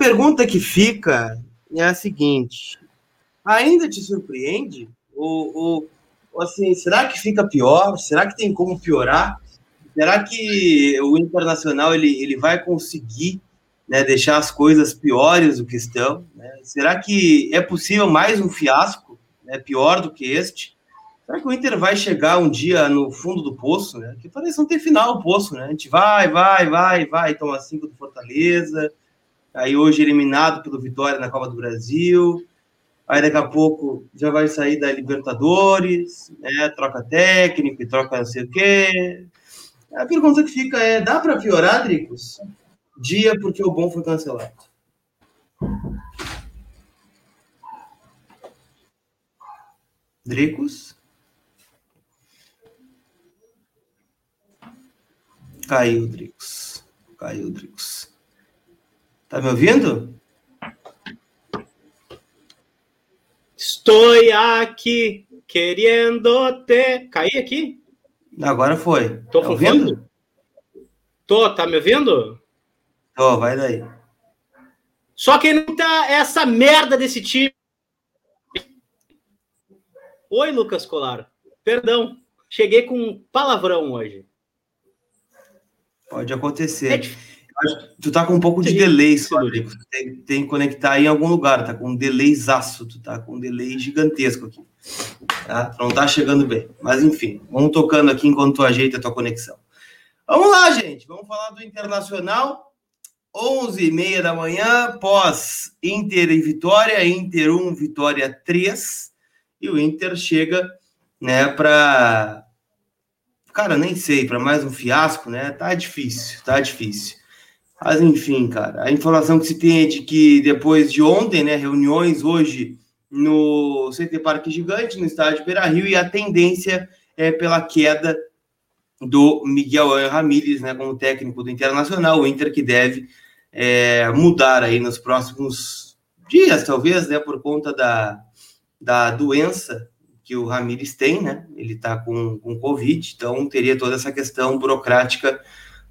pergunta que fica é a seguinte: ainda te surpreende? Ou, ou, assim, será que fica pior? Será que tem como piorar? Será que o Internacional ele, ele vai conseguir né, deixar as coisas piores do que estão? Né? Será que é possível mais um fiasco né, pior do que este? Será que o Inter vai chegar um dia no fundo do poço? Né? Que parece não ter final o poço, né? A gente vai, vai, vai, vai, toma cinco do Fortaleza, aí hoje eliminado pelo Vitória na Copa do Brasil, aí daqui a pouco já vai sair da Libertadores, né? troca técnico e troca não sei o quê. A pergunta que fica é: dá para piorar, Dricos? Dia porque o bom foi cancelado. Dricos? Caiu, Dricos. Caiu, Dricos. Tá me ouvindo? Estou aqui querendo te. Caí aqui? Agora foi. Tô tá ouvindo? Tô, tá me ouvindo? Tô, vai daí. Só que não tá essa merda desse time. Oi, Lucas Colar. Perdão, cheguei com um palavrão hoje. Pode acontecer. É Tu tá com um pouco de delay, Rodrigo. Tem, tem que conectar em algum lugar, tá com um delayzaço, tu tá com um delay gigantesco aqui. Tá? Não tá chegando bem. Mas enfim, vamos tocando aqui enquanto tu ajeita a tua conexão. Vamos lá, gente. Vamos falar do Internacional. 11h30 da manhã, pós Inter e Vitória, Inter 1, Vitória 3. E o Inter chega, né, para Cara, nem sei, para mais um fiasco, né? Tá difícil, tá difícil. Mas enfim, cara, a informação que se tem é de que depois de ontem, né, reuniões hoje no CT Parque Gigante, no estádio Beira Rio, e a tendência é pela queda do Miguel Ramírez, né, como técnico do Internacional, o Inter que deve é, mudar aí nos próximos dias, talvez, né, por conta da, da doença que o Ramírez tem, né, ele tá com, com Covid, então teria toda essa questão burocrática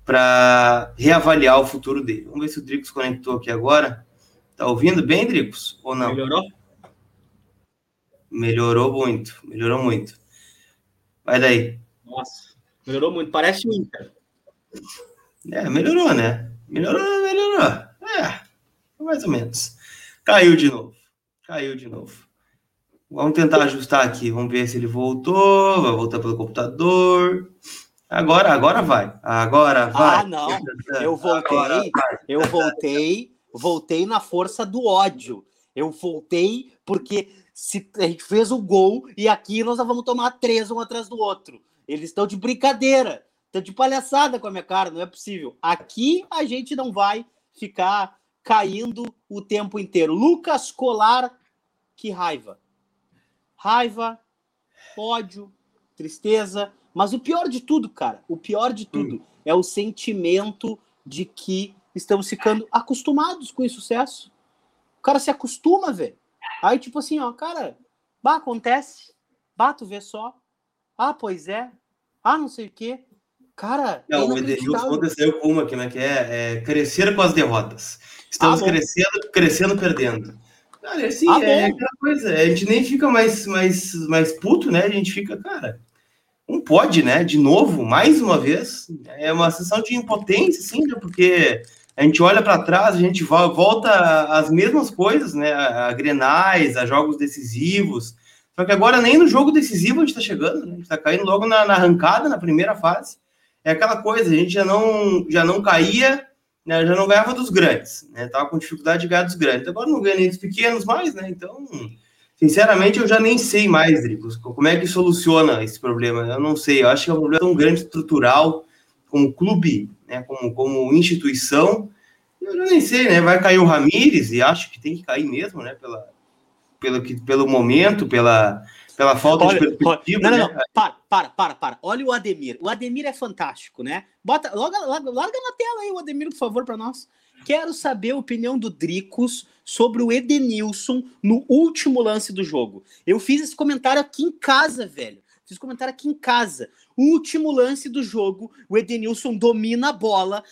para reavaliar o futuro dele. Vamos ver se o Dricos conectou aqui agora. Tá ouvindo bem, Dricos? Ou não? Melhorou? Melhorou muito, melhorou muito. Vai daí. Nossa, melhorou muito. Parece o Inter. É, melhorou, né? Melhorou, melhorou. É, mais ou menos. Caiu de novo. Caiu de novo. Vamos tentar ajustar aqui. Vamos ver se ele voltou. Vai voltar pelo computador. Agora, agora vai. Agora vai. Ah, não. Eu voltei, eu voltei, voltei na força do ódio. Eu voltei porque se a gente fez o gol e aqui nós vamos tomar três um atrás do outro. Eles estão de brincadeira, estão de palhaçada com a minha cara, não é possível. Aqui a gente não vai ficar caindo o tempo inteiro. Lucas Colar, que raiva. Raiva, ódio, tristeza, mas o pior de tudo, cara, o pior de tudo hum. é o sentimento de que estamos ficando acostumados com o sucesso. O cara se acostuma, velho. Aí, tipo assim, ó, cara, bah, acontece. Bah, tu vê só. Ah, pois é. Ah, não sei o quê. Cara, não, o Edenilson aconteceu com uma que, né, que é, é, crescer com as derrotas. Estamos ah, crescendo, crescendo, perdendo. Cara, assim, ah, é aquela coisa, a gente nem fica mais, mais, mais puto, né? A gente fica, cara, não pode, né? De novo, mais uma vez, é uma sensação de impotência, assim, né? Porque a gente olha para trás, a gente volta às mesmas coisas, né? A, grenais, a jogos decisivos. Só que agora nem no jogo decisivo a gente está chegando, né? A gente está caindo logo na, na, arrancada, na primeira fase. É aquela coisa, a gente já não, já não caía, né? já não ganhava dos grandes, né? Tava com dificuldade de ganhar dos grandes. Agora não ganha nem dos pequenos mais, né? Então Sinceramente, eu já nem sei mais, Dricos, como é que soluciona esse problema. Eu não sei, eu acho que é um problema tão grande estrutural, como clube, né, como, como instituição. Eu já nem sei, né? Vai cair o Ramires, e acho que tem que cair mesmo, né? Pela, pelo, pelo momento, pela, pela falta olha, de perspectiva. Não, não, né? não, para, para, para, para. Olha o Ademir. O Ademir é fantástico, né? Bota, larga, larga na tela aí o Ademir, por favor, para nós. Quero saber a opinião do Dricos sobre o Edenilson no último lance do jogo. Eu fiz esse comentário aqui em casa, velho. Fiz comentário aqui em casa. Último lance do jogo, o Edenilson domina a bola,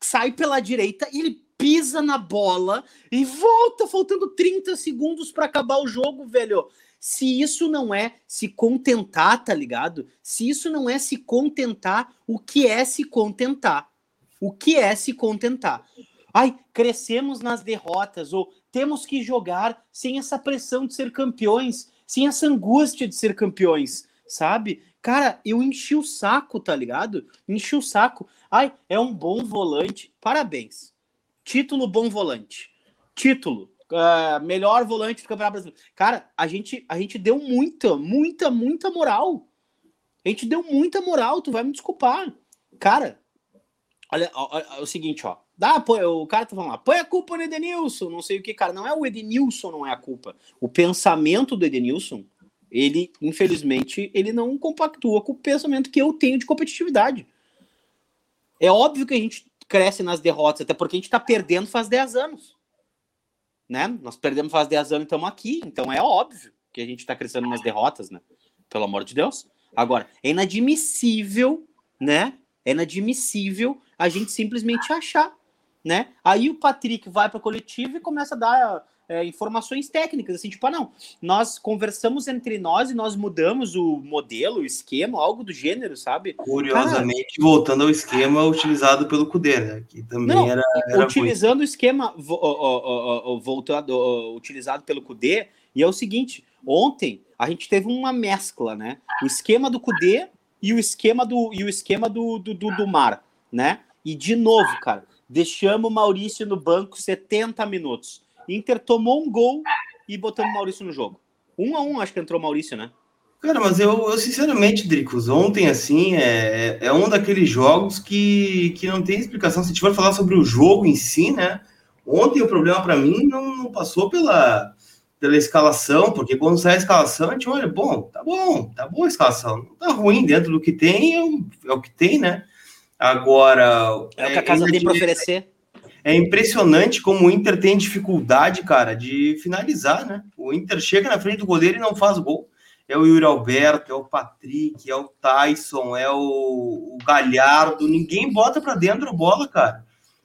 sai pela direita e ele pisa na bola e volta faltando 30 segundos para acabar o jogo, velho. Se isso não é se contentar, tá ligado? Se isso não é se contentar, o que é se contentar? O que é se contentar? Ai, crescemos nas derrotas, ou temos que jogar sem essa pressão de ser campeões, sem essa angústia de ser campeões, sabe? Cara, eu enchi o saco, tá ligado? Enchi o saco. Ai, é um bom volante. Parabéns. Título bom volante. Título. Uh, melhor volante do Campeonato Brasileiro. Cara, a gente, a gente deu muita, muita, muita moral. A gente deu muita moral, tu vai me desculpar. Cara, olha, olha, olha o seguinte, ó. Dá, o cara tá falando põe a culpa no Edenilson, não sei o que, cara. Não é o Edenilson, não é a culpa. O pensamento do Edenilson, ele, infelizmente, ele não compactua com o pensamento que eu tenho de competitividade. É óbvio que a gente cresce nas derrotas, até porque a gente tá perdendo faz 10 anos. Né? Nós perdemos faz 10 anos e estamos aqui, então é óbvio que a gente tá crescendo nas derrotas, né? Pelo amor de Deus. Agora, é inadmissível, né? É inadmissível a gente simplesmente achar né? Aí o Patrick vai para a coletiva e começa a dar é, informações técnicas, assim, tipo, ah, não, nós conversamos entre nós e nós mudamos o modelo, o esquema, algo do gênero, sabe? Curiosamente, Cara, voltando ao esquema utilizado pelo Cudê, né? Que também não, era, era, Utilizando muito. o esquema voltado, utilizado pelo Cudê, e é o seguinte, ontem a gente teve uma mescla, né? O esquema do Cudê e o esquema do, e o esquema do, do, do, do Mar, né? E de novo, cara, Deixamos o Maurício no banco 70 minutos. Inter tomou um gol e botamos o Maurício no jogo. Um a um, acho que entrou o Maurício, né? Cara, mas eu, eu sinceramente, Dricos, ontem, assim, é, é um daqueles jogos que, que não tem explicação. Se for falar sobre o jogo em si, né? Ontem o problema para mim não, não, passou pela, pela escalação, porque quando sai a escalação, a gente olha, bom, tá bom, tá boa a escalação. Não tá ruim dentro do que tem, é o, é o que tem, né? Agora. É o que a casa é, tem para oferecer. É impressionante como o Inter tem dificuldade, cara, de finalizar, né? O Inter chega na frente do goleiro e não faz gol. É o Yuri Alberto, é o Patrick, é o Tyson, é o, o Galhardo. Ninguém bota para dentro bola, cara.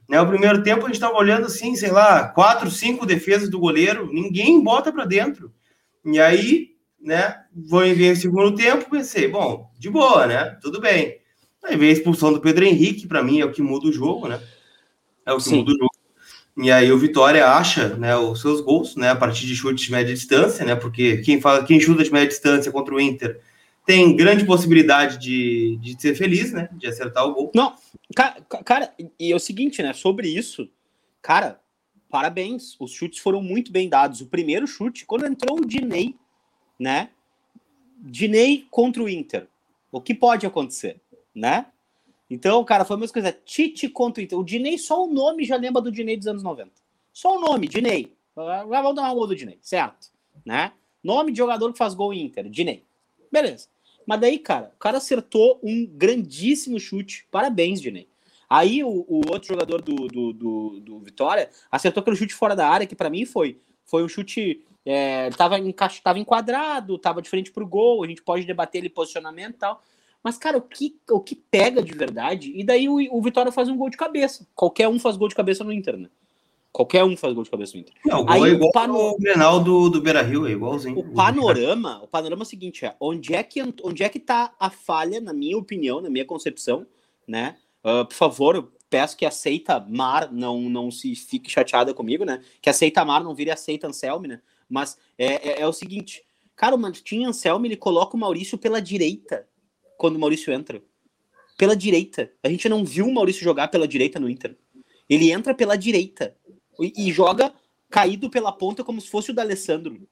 Né, o primeiro tempo a gente estava olhando assim, sei lá, quatro, cinco defesas do goleiro, ninguém bota para dentro. E aí, né, vem, vem o segundo tempo, pensei, bom, de boa, né? Tudo bem. Aí veio a expulsão do Pedro Henrique, para mim é o que muda o jogo, né? É o que Sim. muda o jogo. E aí o Vitória acha, né, os seus gols, né, a partir de chute de média distância, né? Porque quem fala, quem chuta de média distância contra o Inter tem grande possibilidade de, de ser feliz, né? De acertar o gol. Não, cara, cara, e é o seguinte, né? Sobre isso, cara, parabéns. Os chutes foram muito bem dados. O primeiro chute, quando entrou o Dinei, né? Dinei contra o Inter. O que pode acontecer? Né? Então, cara, foi a mesma coisa. Tite contra o Inter. O Dinei, só o nome já lembra do Dinei dos anos 90. Só o nome, Dinei. Vamos dar uma gol do Dinei, certo? Né? Nome de jogador que faz gol em Inter, Dinei. Beleza. Mas daí, cara, o cara acertou um grandíssimo chute. Parabéns, Dinei. Aí o, o outro jogador do, do, do, do, Vitória acertou aquele chute fora da área, que para mim foi, foi um chute. É, tava, encaixa, tava enquadrado, tava de frente pro gol, a gente pode debater ele posicionamento e tal. Mas, cara, o que, o que pega de verdade? E daí o, o Vitória faz um gol de cabeça. Qualquer um faz gol de cabeça no Inter, né? Qualquer um faz gol de cabeça no Inter. Não, Aí, é igual o, pano... o Grenal do, do Beira Rio, é igualzinho. O panorama, o panorama é o seguinte: é onde é, que, onde é que tá a falha, na minha opinião, na minha concepção, né? Uh, por favor, eu peço que aceita Mar, não, não se fique chateada comigo, né? Que aceita Mar, não vire aceita Anselme, né? Mas é, é, é o seguinte, cara, o Martin Anselme, ele coloca o Maurício pela direita quando o Maurício entra. Pela direita. A gente não viu o Maurício jogar pela direita no Inter. Ele entra pela direita e, e joga caído pela ponta como se fosse o da Alessandro.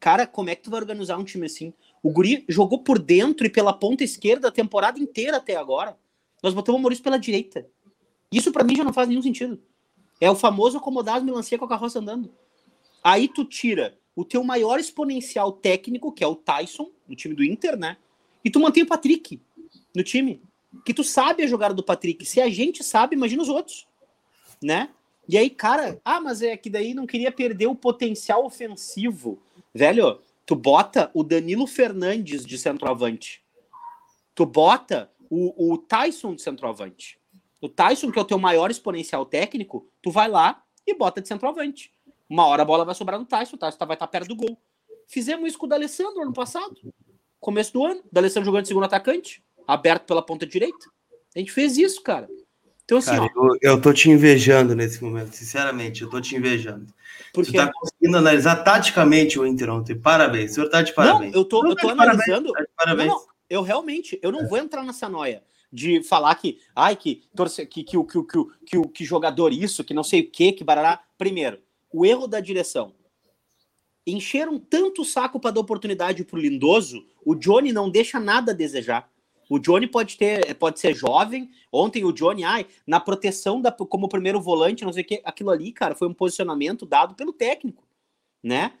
Cara, como é que tu vai organizar um time assim? O Guri jogou por dentro e pela ponta esquerda a temporada inteira até agora. Nós botamos o Maurício pela direita. Isso para mim já não faz nenhum sentido. É o famoso acomodar as melancia com a carroça andando. Aí tu tira o teu maior exponencial técnico, que é o Tyson, no time do Inter, né? E tu mantém o Patrick no time. Que tu sabe a jogada do Patrick. Se a gente sabe, imagina os outros. Né? E aí, cara, ah, mas é que daí não queria perder o potencial ofensivo. Velho, tu bota o Danilo Fernandes de centroavante. Tu bota o, o Tyson de centroavante. O Tyson, que é o teu maior exponencial técnico, tu vai lá e bota de centroavante. Uma hora a bola vai sobrar no Tyson, o Tyson vai estar perto do gol. Fizemos isso com o D'Alessandro ano passado. Começo do ano, o D'Alessandro jogando de segundo atacante, aberto pela ponta direita. A gente fez isso, cara. Então, assim, cara, eu, eu tô te invejando nesse momento, sinceramente, eu tô te invejando. Porque... Tu tá conseguindo analisar taticamente o Inter ontem. Parabéns, o senhor tá de parabéns. Não, eu tô, eu tô analisando. Parabéns, tá parabéns. Não, não, eu realmente, eu não é. vou entrar nessa noia de falar que, ai, que, torce, que, que, que, que, que, que, que jogador isso, que não sei o que, que barará. Primeiro, o erro da direção. Encheram tanto o saco para dar oportunidade pro Lindoso, o Johnny não deixa nada a desejar. O Johnny pode ter, pode ser jovem. Ontem o Johnny, ai, na proteção da, como primeiro volante, não sei o que, aquilo ali, cara, foi um posicionamento dado pelo técnico, né?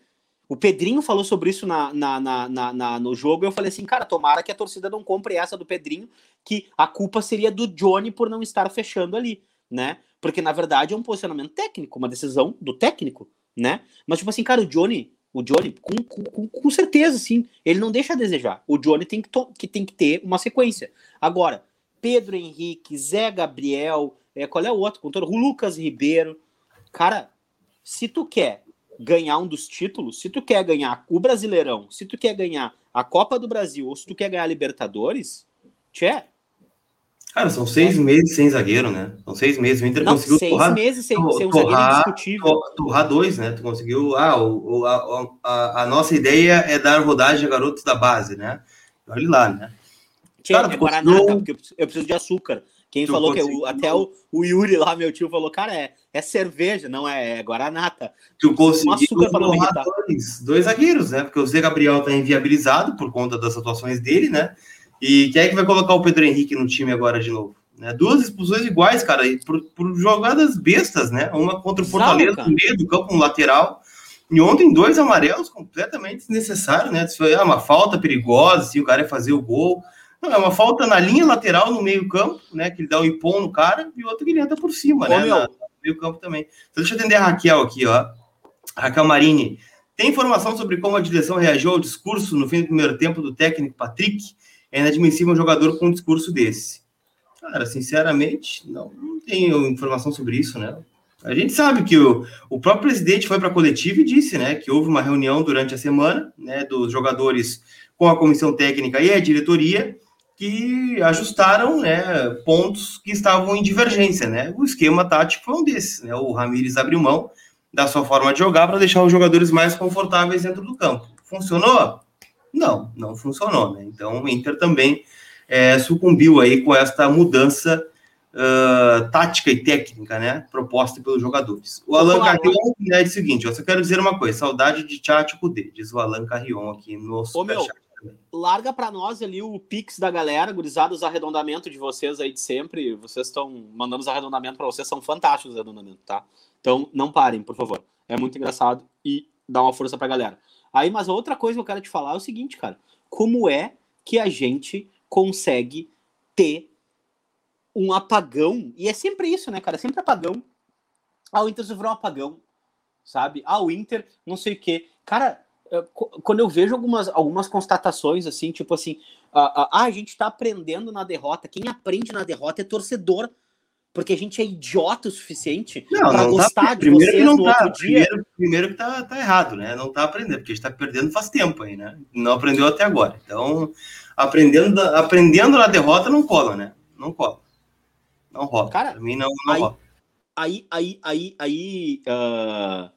O Pedrinho falou sobre isso na, na, na, na, no jogo. Eu falei assim, cara, tomara que a torcida não compre essa do Pedrinho, que a culpa seria do Johnny por não estar fechando ali, né? Porque na verdade é um posicionamento técnico, uma decisão do técnico, né? Mas, tipo assim, cara, o Johnny o Johnny, com, com, com certeza, sim, ele não deixa a desejar. O Johnny tem que, que, tem que ter uma sequência. Agora, Pedro Henrique, Zé Gabriel, é, qual é o outro? Com todo, o Lucas Ribeiro. Cara, se tu quer ganhar um dos títulos, se tu quer ganhar o Brasileirão, se tu quer ganhar a Copa do Brasil ou se tu quer ganhar a Libertadores, tchê, Cara, são seis meses sem zagueiro, né? São seis meses. O Inter não, conseguiu seis torrar, meses sem, sem um torrar, zagueiro indiscutível. Torrar dois, né? Tu conseguiu. Ah, o, a, a, a, nossa ideia é dar rodagem a garotos da base, né? Olha lá, né? Tchê, cara, é Guaraná, conseguiu... porque eu preciso de açúcar. Quem tu falou conseguiu... que até o, o, Yuri lá, meu tio, falou, cara, é, é cerveja, não é, é Guaranata. Tu conseguiu torrar dois, dois zagueiros, né? Porque o Zé Gabriel tá inviabilizado por conta das atuações dele, né? E quem é que vai colocar o Pedro Henrique no time agora de novo? Né? Duas expulsões iguais, cara, por, por jogadas bestas, né? Uma contra o Fortaleza no meio do campo, um lateral. E ontem, dois amarelos completamente desnecessários, né? Isso foi ah, uma falta perigosa, assim, o cara ia fazer o gol. Não, é uma falta na linha lateral, no meio-campo, né? Que ele dá o um no cara, e outro que ele entra por cima, Ô, né? Na, no meio-campo também. Então, deixa eu atender a Raquel aqui, ó. Raquel Marini. Tem informação sobre como a direção reagiu ao discurso no fim do primeiro tempo do técnico Patrick? É inadmissível um jogador com um discurso desse. Cara, sinceramente, não, não tenho informação sobre isso, né? A gente sabe que o, o próprio presidente foi para a coletiva e disse, né, que houve uma reunião durante a semana, né, dos jogadores com a comissão técnica e a diretoria que ajustaram, né, pontos que estavam em divergência, né? O esquema tático foi um desses, né? O Ramires abriu mão da sua forma de jogar para deixar os jogadores mais confortáveis dentro do campo. Funcionou? Não, não funcionou, né? Então o Inter também é, sucumbiu aí com esta mudança uh, tática e técnica, né? Proposta pelos jogadores. O Alan Carrion né, diz o seguinte: eu só quero dizer uma coisa: saudade de Tchatcho D, diz o Alan Carrion aqui no meu, larga para nós ali o Pix da galera, gurizada, os arredondamentos de vocês aí de sempre. Vocês estão mandando os arredondamentos para vocês, são fantásticos os arredondamentos, tá? Então não parem, por favor. É muito engraçado e dá uma força pra galera. Aí, mas a outra coisa que eu quero te falar é o seguinte, cara. Como é que a gente consegue ter um apagão? E é sempre isso, né, cara? É sempre apagão. Ah, o Inter sofreu um apagão, sabe? Ah, o Inter, não sei o quê. Cara, quando eu vejo algumas, algumas constatações assim, tipo assim, ah, a gente tá aprendendo na derrota. Quem aprende na derrota é torcedor porque a gente é idiota o suficiente para gostar tá, de primeiro vocês que não no tá, outro primeiro, dia. Primeiro que tá, tá errado, né? Não tá aprendendo, porque a gente tá perdendo faz tempo aí, né? Não aprendeu até agora. Então, aprendendo, aprendendo na derrota não cola, né? Não cola. Não rola. Cara, pra mim não, não aí, rola. Aí, aí, aí, aí, uh,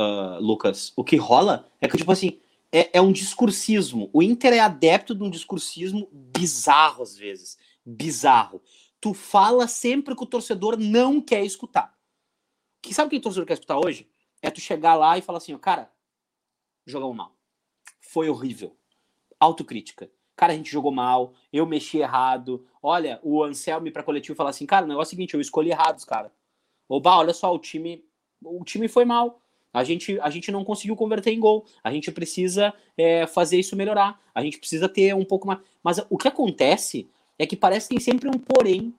uh, Lucas, o que rola é que, tipo assim, é, é um discursismo. O Inter é adepto de um discursismo bizarro, às vezes. Bizarro tu fala sempre que o torcedor não quer escutar. Que sabe o que o torcedor quer escutar hoje? É tu chegar lá e falar assim, cara, jogamos mal. Foi horrível. Autocrítica. Cara, a gente jogou mal, eu mexi errado. Olha, o Anselme para coletivo falar assim, cara, o negócio é o seguinte, eu escolhi errados, cara. Oba, olha só, o time, o time foi mal. A gente, a gente não conseguiu converter em gol. A gente precisa é, fazer isso melhorar. A gente precisa ter um pouco mais. Mas o que acontece é que parece que tem sempre um porém.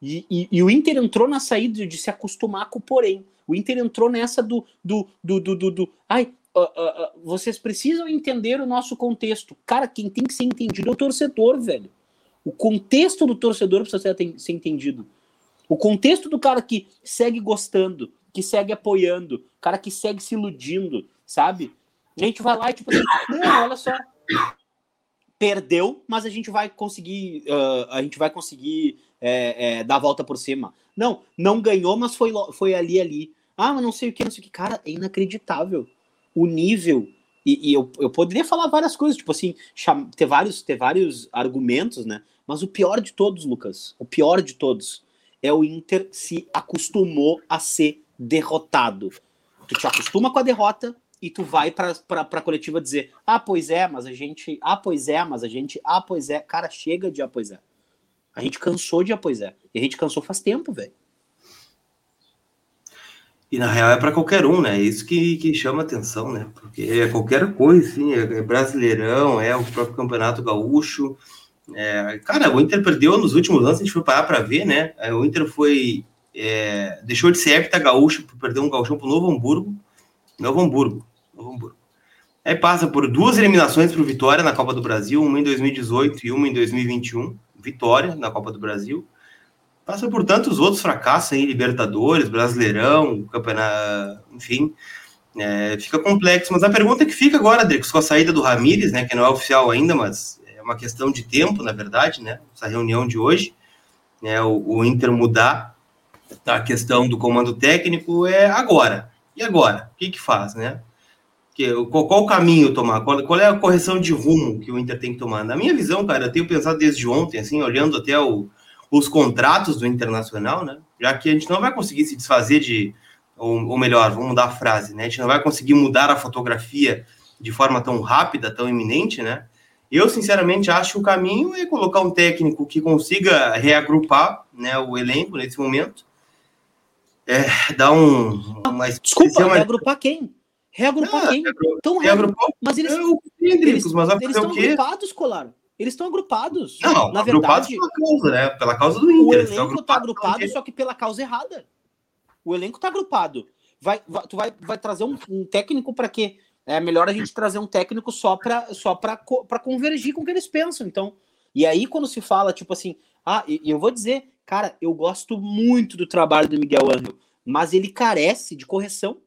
E, e, e, o Inter entrou na saída de se acostumar com o porém. O Inter entrou nessa do. do, do, do, do, do ai, uh, uh, uh, vocês precisam entender o nosso contexto. Cara, quem tem que ser entendido é o torcedor, velho. O contexto do torcedor precisa ser, ser entendido. O contexto do cara que segue gostando, que segue apoiando, cara que segue se iludindo, sabe? A gente vai lá e tipo assim, não, olha só, perdeu, mas a gente vai conseguir, uh, a gente vai conseguir é, é, dar a volta por cima. Não, não ganhou, mas foi, foi ali, ali. Ah, mas não sei o que, não sei o que. Cara, é inacreditável. O nível. E, e eu, eu poderia falar várias coisas, tipo assim, ter vários, ter vários argumentos, né? Mas o pior de todos, Lucas, o pior de todos, é o Inter se acostumou a ser derrotado. Tu te acostuma com a derrota, e tu vai para a coletiva dizer: ah, pois é, mas a gente. Ah, pois é, mas a gente. Ah, pois é. Cara, chega de ah, pois é. A gente cansou de ah, pois é. E a gente cansou faz tempo, velho. E na real é para qualquer um, né? É isso que, que chama atenção, né? Porque é qualquer coisa, assim, é brasileirão, é o próprio Campeonato Gaúcho. É, cara, o Inter perdeu nos últimos anos, a gente foi parar para ver, né? É, o Inter foi. É, deixou de ser hepta gaúcho por perder um gauchão pro Novo Hamburgo. Novo Hamburgo. Hamburgo. Aí passa por duas eliminações para o Vitória na Copa do Brasil, uma em 2018 e uma em 2021. Vitória na Copa do Brasil. Passa por tantos outros fracassos aí, Libertadores, Brasileirão, Campeonato, enfim. É, fica complexo. Mas a pergunta que fica agora, Drix, com a saída do Ramires, né, que não é oficial ainda, mas é uma questão de tempo, na verdade, né? Essa reunião de hoje, né, o, o Inter mudar a questão do comando técnico é agora. E agora? O que que faz, né? Que, qual, qual o caminho tomar? Qual, qual, é a correção de rumo que o Inter tem que tomar? Na minha visão, cara, eu tenho pensado desde ontem, assim, olhando até o, os contratos do Internacional, né? Já que a gente não vai conseguir se desfazer de, ou, ou melhor, vamos mudar a frase, né? A gente não vai conseguir mudar a fotografia de forma tão rápida, tão iminente, né? Eu, sinceramente, acho que o caminho é colocar um técnico que consiga reagrupar né, o elenco nesse momento, é, dar um. Uma, Desculpa, uma... reagrupar quem? Reagrupar ah, quem? Então, reagrupar, mas eles, eles, mas eles estão agrupados, Colar. Eles estão agrupados. Não, na verdade, pela causa, né? Pela causa do Inter. O elenco está agrupado, só que pela causa errada. O elenco está agrupado. Vai, vai, tu vai, vai trazer um, um técnico para quê? É melhor a gente trazer um técnico só para só para convergir com o que eles pensam. Então, e aí quando se fala tipo assim, ah, e, eu vou dizer, cara, eu gosto muito do trabalho do Miguel Angel, mas ele carece de correção.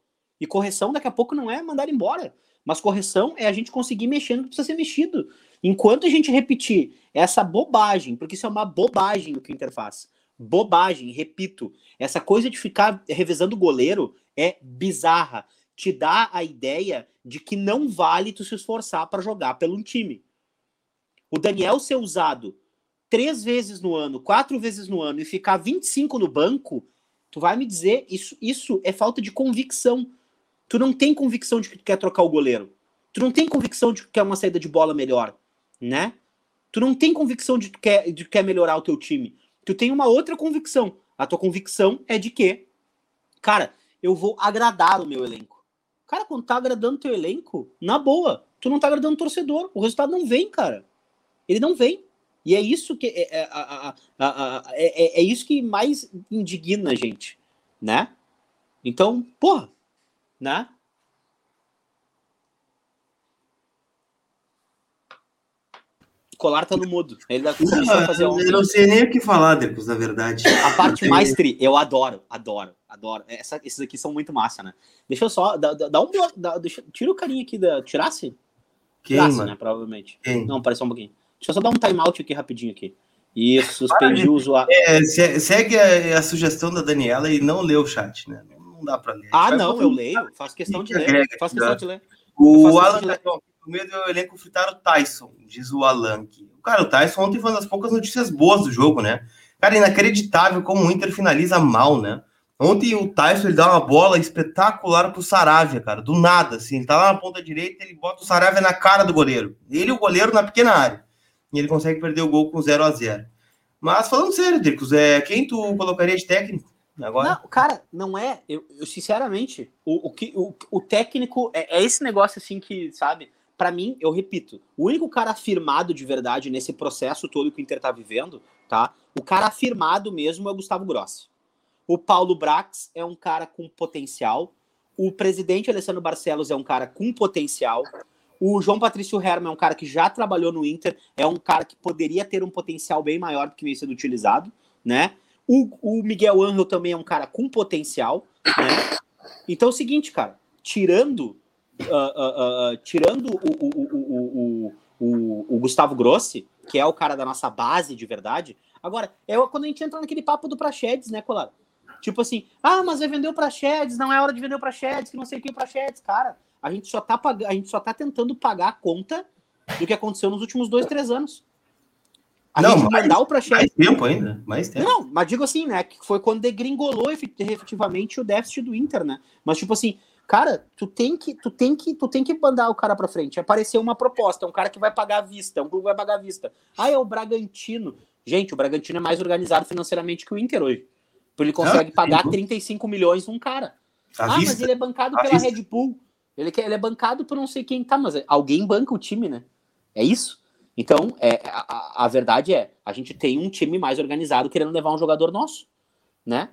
E correção daqui a pouco não é mandar embora. Mas correção é a gente conseguir mexer no que precisa ser mexido. Enquanto a gente repetir essa bobagem, porque isso é uma bobagem o que o Inter faz. Bobagem, repito. Essa coisa de ficar revezando o goleiro é bizarra. Te dá a ideia de que não vale tu se esforçar para jogar pelo um time. O Daniel ser usado três vezes no ano, quatro vezes no ano e ficar 25 no banco, tu vai me dizer, isso, isso é falta de convicção. Tu não tem convicção de que tu quer trocar o goleiro. Tu não tem convicção de que quer uma saída de bola melhor, né? Tu não tem convicção de que quer, de que quer melhorar o teu time. Tu tem uma outra convicção. A tua convicção é de que, cara, eu vou agradar o meu elenco. Cara, quando tá agradando teu elenco, na boa, tu não tá agradando o torcedor. O resultado não vem, cara. Ele não vem. E é isso que é, é, é, é, isso que mais indigna a gente, né? Então, porra, né? Colar tá no mudo. Ele a fazer ontem. Eu não sei nem o que falar, depois, na verdade. A parte mais tri, eu adoro, adoro, adoro. Essa, esses aqui são muito massa, né? Deixa eu só. Dá, dá um. Dá, deixa, tira o carinha aqui da. Tirasse? Quem, Tirasse, mano? né? Provavelmente. Quem? Não, parece um pouquinho. Deixa eu só dar um timeout aqui rapidinho aqui. Isso, suspendi o usuário. É, segue a, a, sugestão da Daniela e não lê o chat, né? Não dá para ler. Ah, não, eu leio. Faço questão de ler. Faço questão de ler. O Alan tá no meio do elenco fritaram o Tyson, diz o Alan. Cara, o Tyson ontem foi uma das poucas notícias boas do jogo, né? Cara, inacreditável como o Inter finaliza mal, né? Ontem o Tyson ele dá uma bola espetacular pro Saravia, cara, do nada, assim. Ele tá lá na ponta direita, ele bota o Saravia na cara do goleiro. Ele e o goleiro na pequena área e ele consegue perder o gol com 0 a 0 Mas falando sério, Dricos, é, quem tu colocaria de técnico agora? Não, cara, não é. Eu, eu sinceramente, o, o, que, o, o técnico é, é esse negócio assim que, sabe? para mim, eu repito, o único cara afirmado de verdade nesse processo todo que o Inter tá vivendo, tá? O cara afirmado mesmo é o Gustavo Grossi. O Paulo Brax é um cara com potencial. O presidente Alessandro Barcelos é um cara com potencial. O João Patrício Herman é um cara que já trabalhou no Inter, é um cara que poderia ter um potencial bem maior do que vem sendo utilizado, né? O, o Miguel Angel também é um cara com potencial, né? Então é o seguinte, cara, tirando uh, uh, uh, tirando o, o, o, o, Gustavo Grossi, que é o cara da nossa base de verdade, agora, é quando a gente entra naquele papo do Praxedes, né, Colar? Tipo assim, ah, mas vai vender o Praxedes, não é hora de vender o Praxedes, que não sei o que o Praxedes, cara. A gente só tá a gente só tá tentando pagar a conta do que aconteceu nos últimos dois, três anos. A não, gente mais, mandar o Praxedes. Mais tempo ainda, mais tempo. Não, mas digo assim, né, que foi quando degringolou efetivamente o déficit do Inter, né? Mas tipo assim, Cara, tu tem que, tu tem que, tu tem que mandar o cara para frente. Apareceu uma proposta, um cara que vai pagar à vista, um clube vai pagar à vista. Ah, é o Bragantino. Gente, o Bragantino é mais organizado financeiramente que o Inter hoje. Porque ele consegue ah, pagar 35 milhões num cara. À ah, vista. mas ele é bancado à pela vista. Red Bull. Ele, ele é bancado por não sei quem tá, mas alguém banca o time, né? É isso? Então, é, a, a verdade é, a gente tem um time mais organizado querendo levar um jogador nosso, né?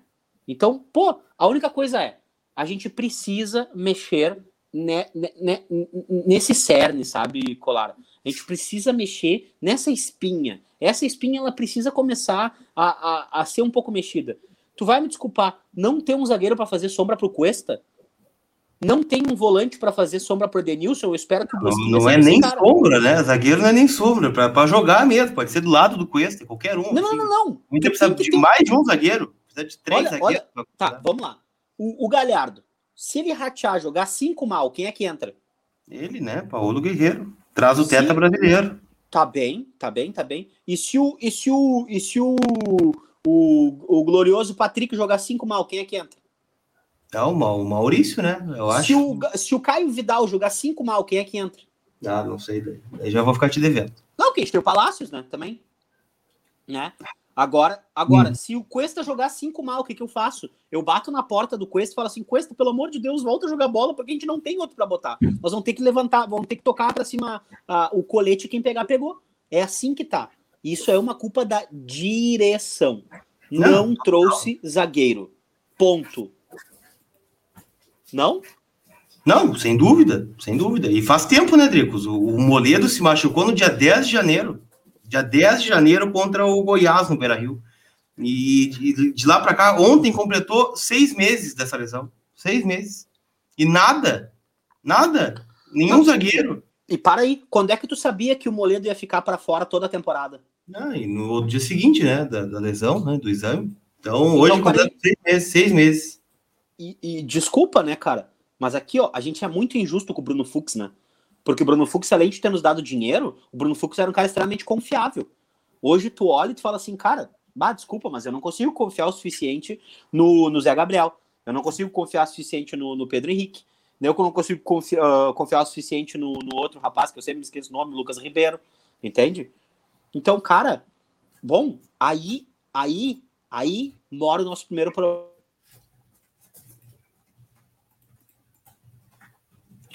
Então, pô, a única coisa é, a gente precisa mexer ne, ne, ne, nesse cerne, sabe, Colar? A gente precisa mexer nessa espinha. Essa espinha ela precisa começar a, a, a ser um pouco mexida. Tu vai me desculpar, não ter um zagueiro para fazer sombra pro Cuesta? Não tem um volante para fazer sombra pro Denilson? Eu espero que o Não, não é nem cara. sombra, né? Zagueiro não é nem sombra, para jogar mesmo. Pode ser do lado do Cuesta, qualquer um. Não, assim. não, não, não. Muita precisa de mais de um zagueiro. Precisa de três olha, zagueiros. Olha, tá, vamos lá. O, o Galhardo, se ele ratear, jogar cinco mal, quem é que entra? Ele, né? Paulo Guerreiro. Traz o teta brasileiro. Tá bem, tá bem, tá bem. E se o, e se o, e se o, o, o glorioso Patrick jogar cinco mal, quem é que entra? É o, Maurício, né? Eu acho. Se o, se o Caio Vidal jogar cinco mal, quem é que entra? Ah, não sei. Daí já vou ficar te devendo. Não, que a gente tem o Palácios, né? Também. Né? Agora, agora hum. se o Cuesta jogar cinco mal, o que, que eu faço? Eu bato na porta do Cuesta e falo assim: Cuesta, pelo amor de Deus, volta a jogar bola, porque a gente não tem outro para botar. Nós vamos ter que levantar, vamos ter que tocar para cima o colete, quem pegar, pegou. É assim que tá. Isso é uma culpa da direção. Não, não trouxe não. zagueiro. Ponto. Não? Não, sem dúvida, sem dúvida. E faz tempo, né, Dricos? O, o Moledo se machucou no dia 10 de janeiro dia 10 de janeiro contra o Goiás no Beira Rio. E de, de lá para cá, ontem completou seis meses dessa lesão. Seis meses. E nada, nada, nenhum Não, zagueiro. E para aí, quando é que tu sabia que o Moledo ia ficar para fora toda a temporada? Ah, e no dia seguinte, né, da, da lesão, né, do exame. Então, então hoje então, completou seis meses. Seis meses. E, e, desculpa, né, cara, mas aqui, ó, a gente é muito injusto com o Bruno Fux, né? Porque o Bruno Fux, além de ter nos dado dinheiro, o Bruno Fux era um cara extremamente confiável. Hoje tu olha e tu fala assim, cara, bah, desculpa, mas eu não consigo confiar o suficiente no, no Zé Gabriel. Eu não consigo confiar o suficiente no, no Pedro Henrique. Eu não consigo confiar, uh, confiar o suficiente no, no, outro rapaz, que eu sempre me esqueço o nome, Lucas Ribeiro. Entende? Então, cara, bom, aí, aí, aí mora o nosso primeiro problema.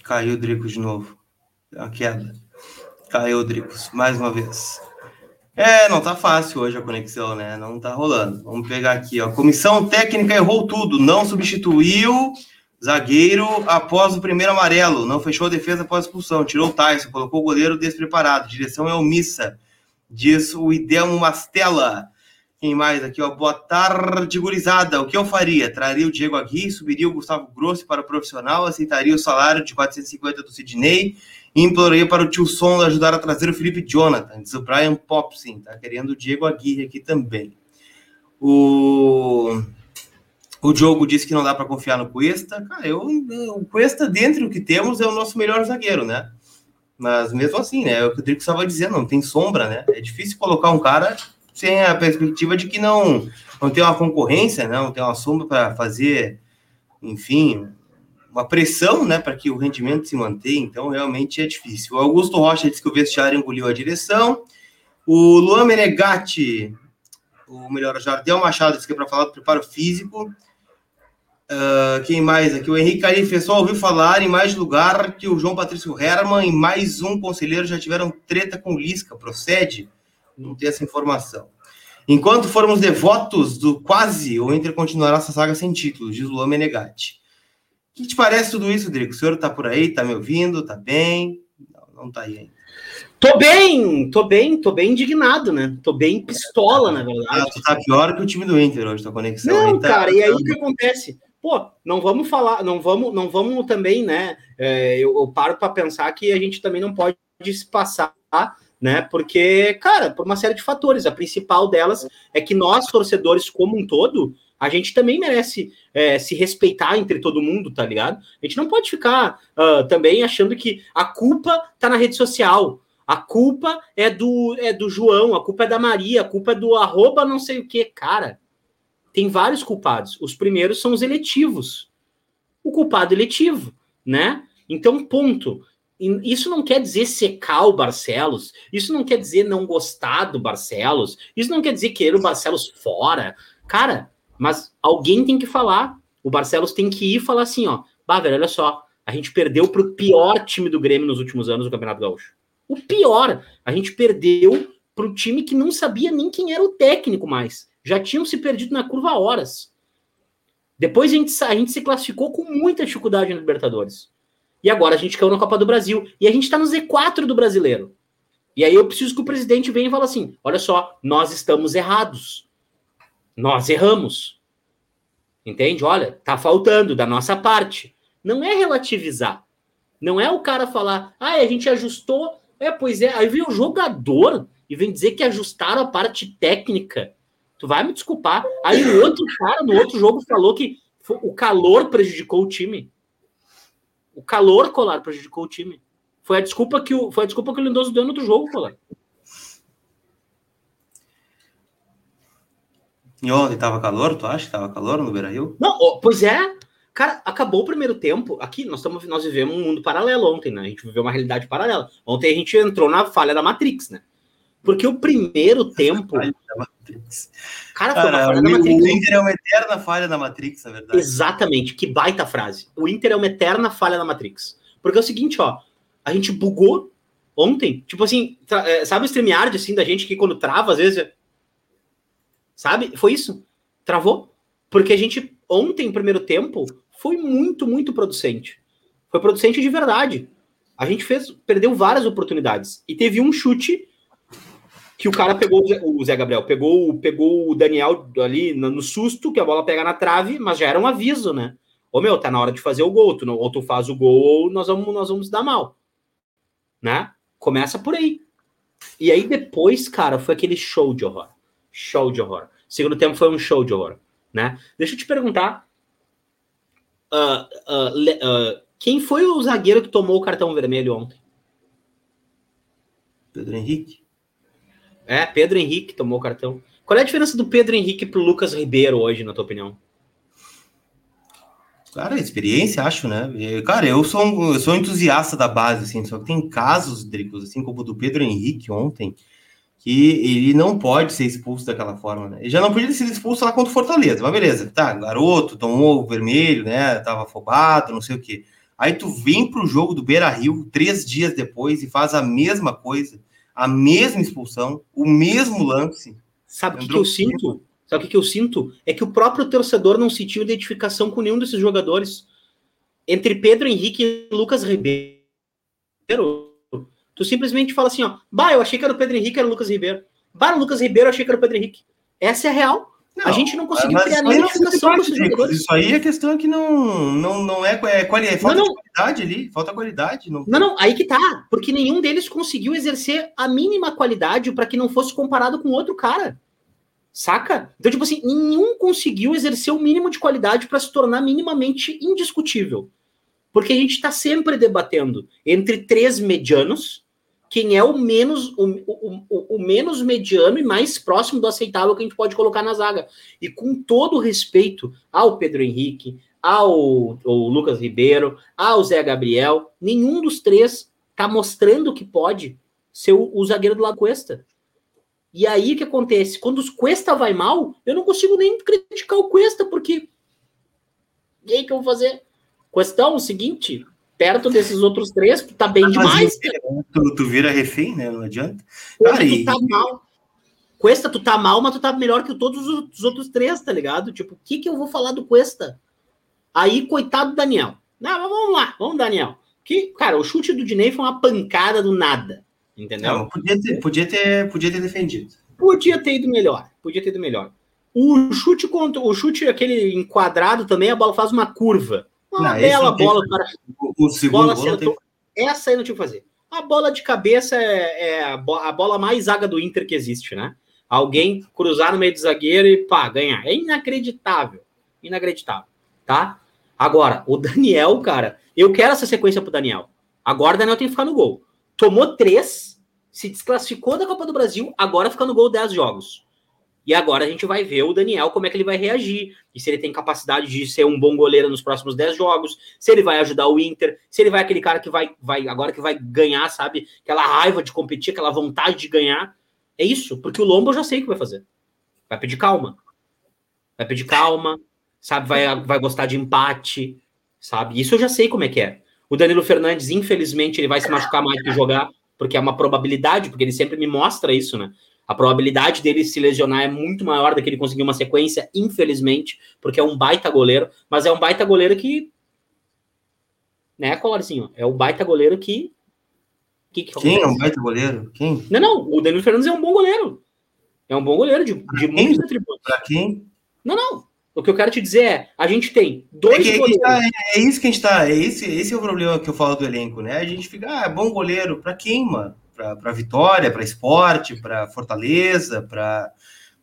Caiu o Drico de novo a queda. Caiu, Dricos, mais uma vez. É, não tá fácil hoje a conexão, né? Não tá rolando. Vamos pegar aqui, ó. Comissão técnica errou tudo, não substituiu zagueiro após o primeiro amarelo, não fechou a defesa após a expulsão, tirou o Tyson, colocou o goleiro despreparado. Direção é omissa, diz o Idelmo Mastella. Quem mais aqui, ó? Boa tarde, gurizada. O que eu faria? Traria o Diego Aguirre, subiria o Gustavo Grossi para o profissional, aceitaria o salário de 450 do Sidney e imploraria para o tio Som ajudar a trazer o Felipe Jonathan. Diz o Brian Popsin, tá querendo o Diego Aguirre aqui também. O, o Diogo disse que não dá para confiar no Cuesta. Cara, eu, o Cuesta, dentro do que temos, é o nosso melhor zagueiro, né? Mas mesmo assim, né? É o que o Drico estava dizendo, não tem sombra, né? É difícil colocar um cara sem a perspectiva de que não, não tem uma concorrência, né? não tem uma sombra para fazer, enfim, uma pressão né, para que o rendimento se mantenha, então realmente é difícil. O Augusto Rocha disse que o vestiário engoliu a direção. O Luan Menegatti, o melhor, Jardel Machado disse que é para falar do preparo físico. Uh, quem mais aqui? O Henrique Carife só ouviu falar em mais lugar que o João Patrício Herman e mais um conselheiro já tiveram treta com Lisca. Procede? Não tem essa informação. Enquanto formos devotos do quase, o Inter continuará essa saga sem título, diz Luan Menegatti. O que te parece tudo isso, Drico? O senhor está por aí, está me ouvindo, está bem? Não, não está aí ainda. Tô bem, tô bem, tô bem indignado, né? Tô bem pistola, na verdade. Ah, tu tá pior que o time do Inter hoje, tua conexão. Não, tá, cara, e aí o que acontece? Pô, não vamos falar, não vamos, não vamos também, né? É, eu, eu, paro para pensar que a gente também não pode se passar, né? Porque, cara, por uma série de fatores. A principal delas é que nós, torcedores como um todo, a gente também merece é, se respeitar entre todo mundo, tá ligado? A gente não pode ficar uh, também achando que a culpa tá na rede social. A culpa é do, é do João, a culpa é da Maria, a culpa é do arroba não sei o que. Cara, tem vários culpados. Os primeiros são os eletivos. O culpado eletivo, né? Então, ponto. Isso não quer dizer secar o Barcelos, isso não quer dizer não gostar do Barcelos, isso não quer dizer querer o Barcelos fora. Cara, mas alguém tem que falar. O Barcelos tem que ir falar assim, ó. Bah, velho, olha só. A gente perdeu pro pior time do Grêmio nos últimos anos do Campeonato Gaúcho. O pior. A gente perdeu pro time que não sabia nem quem era o técnico mais. Já tinham se perdido na curva horas. Depois a gente, a gente se classificou com muita dificuldade na Libertadores. E agora a gente caiu na Copa do Brasil. E a gente tá no Z4 do brasileiro. E aí eu preciso que o presidente venha e fale assim: olha só, nós estamos errados. Nós erramos. Entende? Olha, tá faltando da nossa parte. Não é relativizar. Não é o cara falar, ah, a gente ajustou. É, pois é. Aí vem o jogador e vem dizer que ajustaram a parte técnica. Tu vai me desculpar. Aí o outro cara no outro jogo falou que o calor prejudicou o time. O calor colar prejudicou o time. Foi a desculpa que o, foi a desculpa que o Lindoso deu no outro jogo, colar. E ontem tava calor, tu acha que tava calor no Beira Rio? Não, pois é. Cara, acabou o primeiro tempo. Aqui nós, estamos, nós vivemos um mundo paralelo ontem, né? A gente viveu uma realidade paralela. Ontem a gente entrou na falha da Matrix, né? Porque o primeiro tempo. Cara, foi uma falha o, da Matrix. O Inter é uma eterna falha da Matrix, na verdade. Exatamente, que baita frase. O Inter é uma eterna falha da Matrix. Porque é o seguinte, ó. A gente bugou ontem. Tipo assim, é, sabe o StreamYard, assim, da gente que quando trava, às vezes Sabe? Foi isso. Travou. Porque a gente, ontem, primeiro tempo, foi muito, muito producente. Foi producente de verdade. A gente fez, perdeu várias oportunidades. E teve um chute que o cara pegou, o Zé Gabriel, pegou, pegou o Daniel ali no susto, que a bola pega na trave, mas já era um aviso, né? Ô meu, tá na hora de fazer o gol. Tu não, ou tu faz o gol ou nós vamos, nós vamos dar mal. Né? Começa por aí. E aí depois, cara, foi aquele show de horror show de horror. Segundo tempo foi um show de horror, né? Deixa eu te perguntar, uh, uh, uh, quem foi o zagueiro que tomou o cartão vermelho ontem? Pedro Henrique. É, Pedro Henrique tomou cartão. Qual é a diferença do Pedro Henrique pro Lucas Ribeiro hoje, na tua opinião? Cara, experiência, acho, né? Cara, eu sou, eu sou entusiasta da base, assim, só que tem casos, Dricos, assim como o do Pedro Henrique ontem, que ele não pode ser expulso daquela forma, né? Ele já não podia ser expulso lá contra o Fortaleza, mas beleza, tá, garoto, tomou o vermelho, né? Tava afobado, não sei o quê. Aí tu vem pro jogo do Beira Rio três dias depois e faz a mesma coisa, a mesma expulsão, o mesmo lance. Sabe o que, que eu sinto? Sabe o que, que eu sinto? É que o próprio torcedor não sentiu identificação com nenhum desses jogadores. Entre Pedro Henrique e Lucas Ribeiro, Tu simplesmente fala assim, ó, bah, eu achei que era o Pedro Henrique, era o Lucas Ribeiro. Bah, o Lucas Ribeiro, eu achei que era o Pedro Henrique. Essa é a real. Não, a gente não conseguiu criar nenhuma identificação com esses jogadores. Isso aí é questão que não, não, não é, é, é falta não, não. qualidade ali, falta qualidade. Não... não, não, aí que tá, porque nenhum deles conseguiu exercer a mínima qualidade para que não fosse comparado com outro cara. Saca? Então, tipo assim, nenhum conseguiu exercer o mínimo de qualidade para se tornar minimamente indiscutível. Porque a gente está sempre debatendo entre três medianos quem é o menos o, o, o, menos mediano e mais próximo do aceitável que a gente pode colocar na zaga. E com todo respeito ao Pedro Henrique, ao, ao Lucas Ribeiro, ao Zé Gabriel, nenhum dos três está mostrando que pode ser o, o, zagueiro do lado Cuesta. E aí o que acontece? Quando o Cuesta vai mal, eu não consigo nem criticar o Cuesta, porque. E aí que eu vou fazer? Questão o seguinte: perto desses outros três, tu tá bem ah, demais. Tu, tu, vira refém, né? Não adianta. Cara, tu tá mal. Cuesta, tu tá mal, mas tu tá melhor que todos os outros três, tá ligado? Tipo, o que que eu vou falar do Cuesta? Aí, coitado do Daniel. Não, vamos lá, vamos, Daniel. Que, cara, o chute do Dinei foi uma pancada do nada. Entendeu? Não, podia, ter, podia, ter, podia ter defendido. Podia ter ido melhor. Podia ter ido melhor. O chute contra o chute aquele enquadrado também, a bola faz uma curva. Uma não, bela bola para o segundo bola tem... Essa aí não tinha que fazer. A bola de cabeça é, é a, bola mais zaga do Inter que existe, né? Alguém cruzar no meio do zagueiro e pá, ganhar. É inacreditável. Inacreditável, tá? Agora, o Daniel, cara, eu quero essa sequência pro Daniel. Agora o Daniel tem que ficar no gol. Tomou três, se desclassificou da Copa do Brasil, agora fica no gol 10 jogos. E agora a gente vai ver o Daniel como é que ele vai reagir. E se ele tem capacidade de ser um bom goleiro nos próximos 10 jogos, se ele vai ajudar o Inter, se ele vai aquele cara que vai, vai agora que vai ganhar, sabe? Aquela raiva de competir, aquela vontade de ganhar. É isso, porque o Lombo eu já sei o que vai fazer. Vai pedir calma. Vai pedir calma, sabe? Vai, vai gostar de empate, sabe? Isso eu já sei como é que é. O Danilo Fernandes, infelizmente, ele vai se machucar mais que jogar, porque é uma probabilidade, porque ele sempre me mostra isso, né? A probabilidade dele se lesionar é muito maior do que ele conseguir uma sequência, infelizmente, porque é um baita goleiro, mas é um baita goleiro que. Né, Colarzinho? É o baita goleiro que. que, que Quem é um baita goleiro? Quem? Não, não. O Danilo Fernandes é um bom goleiro. É um bom goleiro de, de muitos atributos. Pra quem? Não, não. O que eu quero te dizer é, a gente tem dois é, goleiros. Tá, é, isso que a gente tá. É esse, esse é o problema que eu falo do elenco, né? A gente fica, ah, é bom goleiro. Pra quem, mano? Para Vitória, para Esporte, para Fortaleza, para.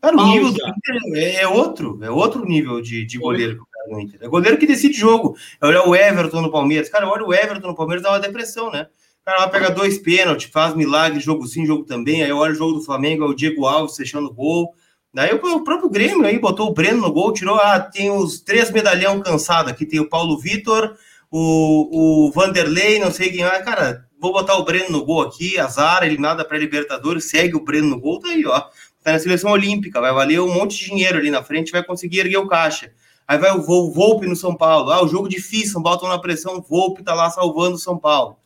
Cara, o nível do Inter é, é outro, é outro nível de, de goleiro que o cara no Inter. É goleiro que decide jogo. Olhar o Everton no Palmeiras. Cara, olha o Everton no Palmeiras, dá uma depressão, né? O cara lá pega dois pênaltis, faz milagre, jogo sim, jogo também. Aí olha o jogo do Flamengo, é o Diego Alves fechando o gol. Daí o próprio Grêmio aí botou o Breno no gol, tirou. Ah, tem os três medalhão cansados aqui. Tem o Paulo Vitor, o, o Vanderlei, não sei quem é. Cara, vou botar o Breno no gol aqui, azar, eliminada para Libertadores, segue o Breno no gol, tá aí, ó. Tá na seleção olímpica, vai valer um monte de dinheiro ali na frente, vai conseguir erguer o caixa. Aí vai o Volpe no São Paulo. Ah, o jogo difícil, São Paulo tá na pressão, o Volpe tá lá salvando o São Paulo.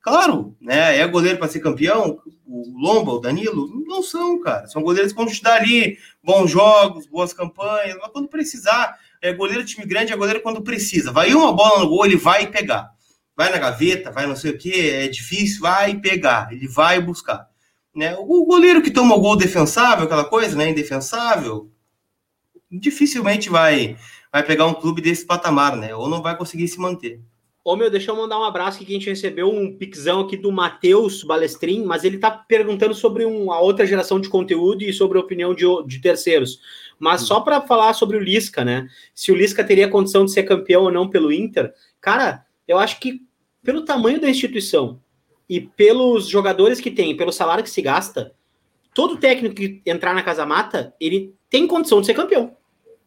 Claro, né? É goleiro para ser campeão, o Lomba, o Danilo, não são, cara. São goleiros que vão te dar ali bons jogos, boas campanhas, mas quando precisar, é goleiro time grande, é goleiro quando precisa. Vai uma bola no gol, ele vai pegar vai na gaveta, vai não sei o que, é difícil, vai pegar, ele vai buscar. Né? O goleiro que toma o gol defensável, aquela coisa, né, indefensável, dificilmente vai vai pegar um clube desse patamar, né? Ou não vai conseguir se manter. Ô meu, deixa eu mandar um abraço aqui que a gente recebeu um pixão aqui do Matheus Balestrin, mas ele tá perguntando sobre uma outra geração de conteúdo e sobre a opinião de, de terceiros. Mas só para falar sobre o Lisca, né? Se o Lisca teria condição de ser campeão ou não pelo Inter, cara, eu acho que pelo tamanho da instituição e pelos jogadores que tem, pelo salário que se gasta, todo técnico que entrar na casa mata, ele tem condição de ser campeão.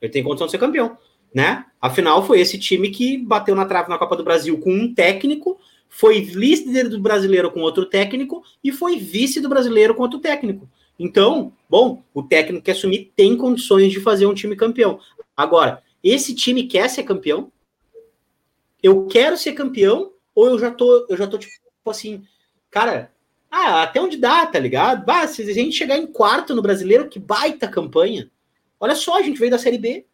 Ele tem condição de ser campeão, né? Afinal, foi esse time que bateu na trave na Copa do Brasil com um técnico, foi líder do brasileiro com outro técnico e foi vice do brasileiro com outro técnico. Então, bom, o técnico que assumir tem condições de fazer um time campeão. Agora, esse time quer ser campeão? Eu quero ser campeão ou eu já tô, eu já tô tipo assim, cara, ah, até onde dá, tá ligado? Bah, se a gente chegar em quarto no brasileiro, que baita campanha. Olha só, a gente veio da Série B.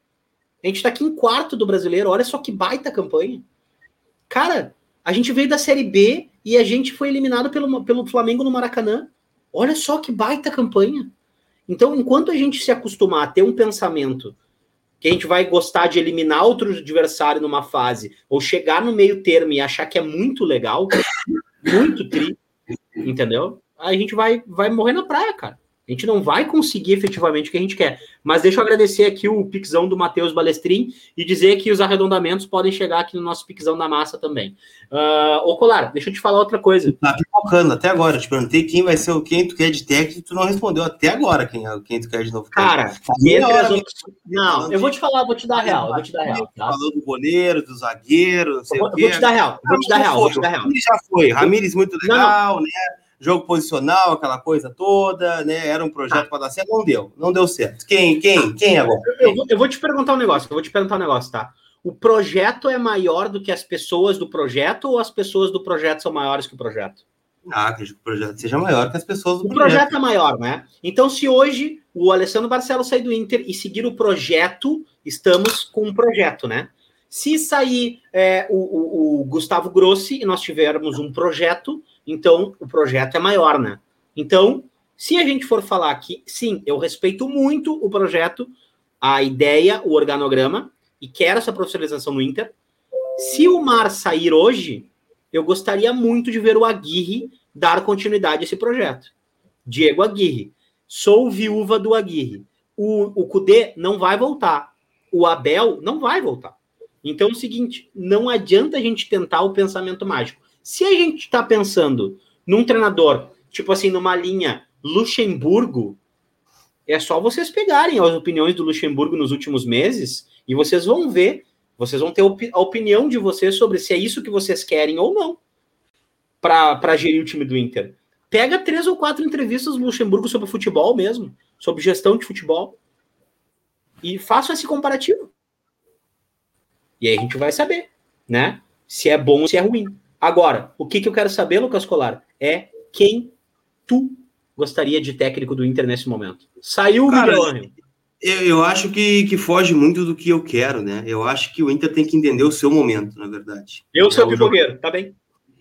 A gente tá aqui em quarto do brasileiro, olha só que baita campanha. Cara, a gente veio da Série B e a gente foi eliminado pelo, pelo Flamengo no Maracanã. Olha só que baita campanha. Então, enquanto a gente se acostumar a ter um pensamento que a gente vai gostar de eliminar outro adversário numa fase, ou chegar no meio termo e achar que é muito legal, muito tri, entendeu? A gente vai, vai morrer na praia, cara. A gente não vai conseguir efetivamente o que a gente quer. Mas deixa eu agradecer aqui o pixão do Matheus Balestrin e dizer que os arredondamentos podem chegar aqui no nosso pixão da massa também. Uh, ô, Colar, deixa eu te falar outra coisa. Tá pipocando até agora. Eu te perguntei quem vai ser o quem tu quer de técnico, tu não respondeu até agora quem, é, quem tu quer de novo. Cara, entre as Não, eu vou te falar, vou te dar real. Vou te dar real. Tá? Falou do goleiro, do zagueiro, não sei vou, o quê. Vou te dar real. Vou te dar real. Vou te dar real. Já foi. Ramires muito legal, não, não. né? Jogo posicional, aquela coisa toda, né? Era um projeto ah. para dar certo, não deu, não deu certo. Quem, quem, quem agora? Eu, eu, eu, vou te perguntar um negócio, eu vou te perguntar um negócio, tá? O projeto é maior do que as pessoas do projeto ou as pessoas do projeto são maiores que o projeto? Ah, que o projeto seja maior que as pessoas do o projeto. O projeto é maior, né? Então, se hoje o Alessandro Barcelos sair do Inter e seguir o projeto, estamos com um projeto, né? Se sair é, o, o, o Gustavo Grossi e nós tivermos um projeto, então o projeto é maior, né? Então, se a gente for falar aqui, sim, eu respeito muito o projeto, a ideia, o organograma, e quero essa profissionalização no Inter. Se o Mar sair hoje, eu gostaria muito de ver o Aguirre dar continuidade a esse projeto. Diego Aguirre. Sou viúva do Aguirre. O, o Cudê não vai voltar. O Abel não vai voltar. Então é o seguinte: não adianta a gente tentar o pensamento mágico. Se a gente está pensando num treinador, tipo assim, numa linha Luxemburgo, é só vocês pegarem as opiniões do Luxemburgo nos últimos meses e vocês vão ver, vocês vão ter a opinião de vocês sobre se é isso que vocês querem ou não para gerir o time do Inter. Pega três ou quatro entrevistas do Luxemburgo sobre futebol mesmo, sobre gestão de futebol, e faça esse comparativo. E aí a gente vai saber, né? Se é bom ou se é ruim. Agora, o que, que eu quero saber, Lucas Colar, é quem tu gostaria de técnico do Inter nesse momento? Saiu o Miguel eu, eu acho que, que foge muito do que eu quero, né? Eu acho que o Inter tem que entender o seu momento, na verdade. Eu sou é, pipoqueiro, tá bem.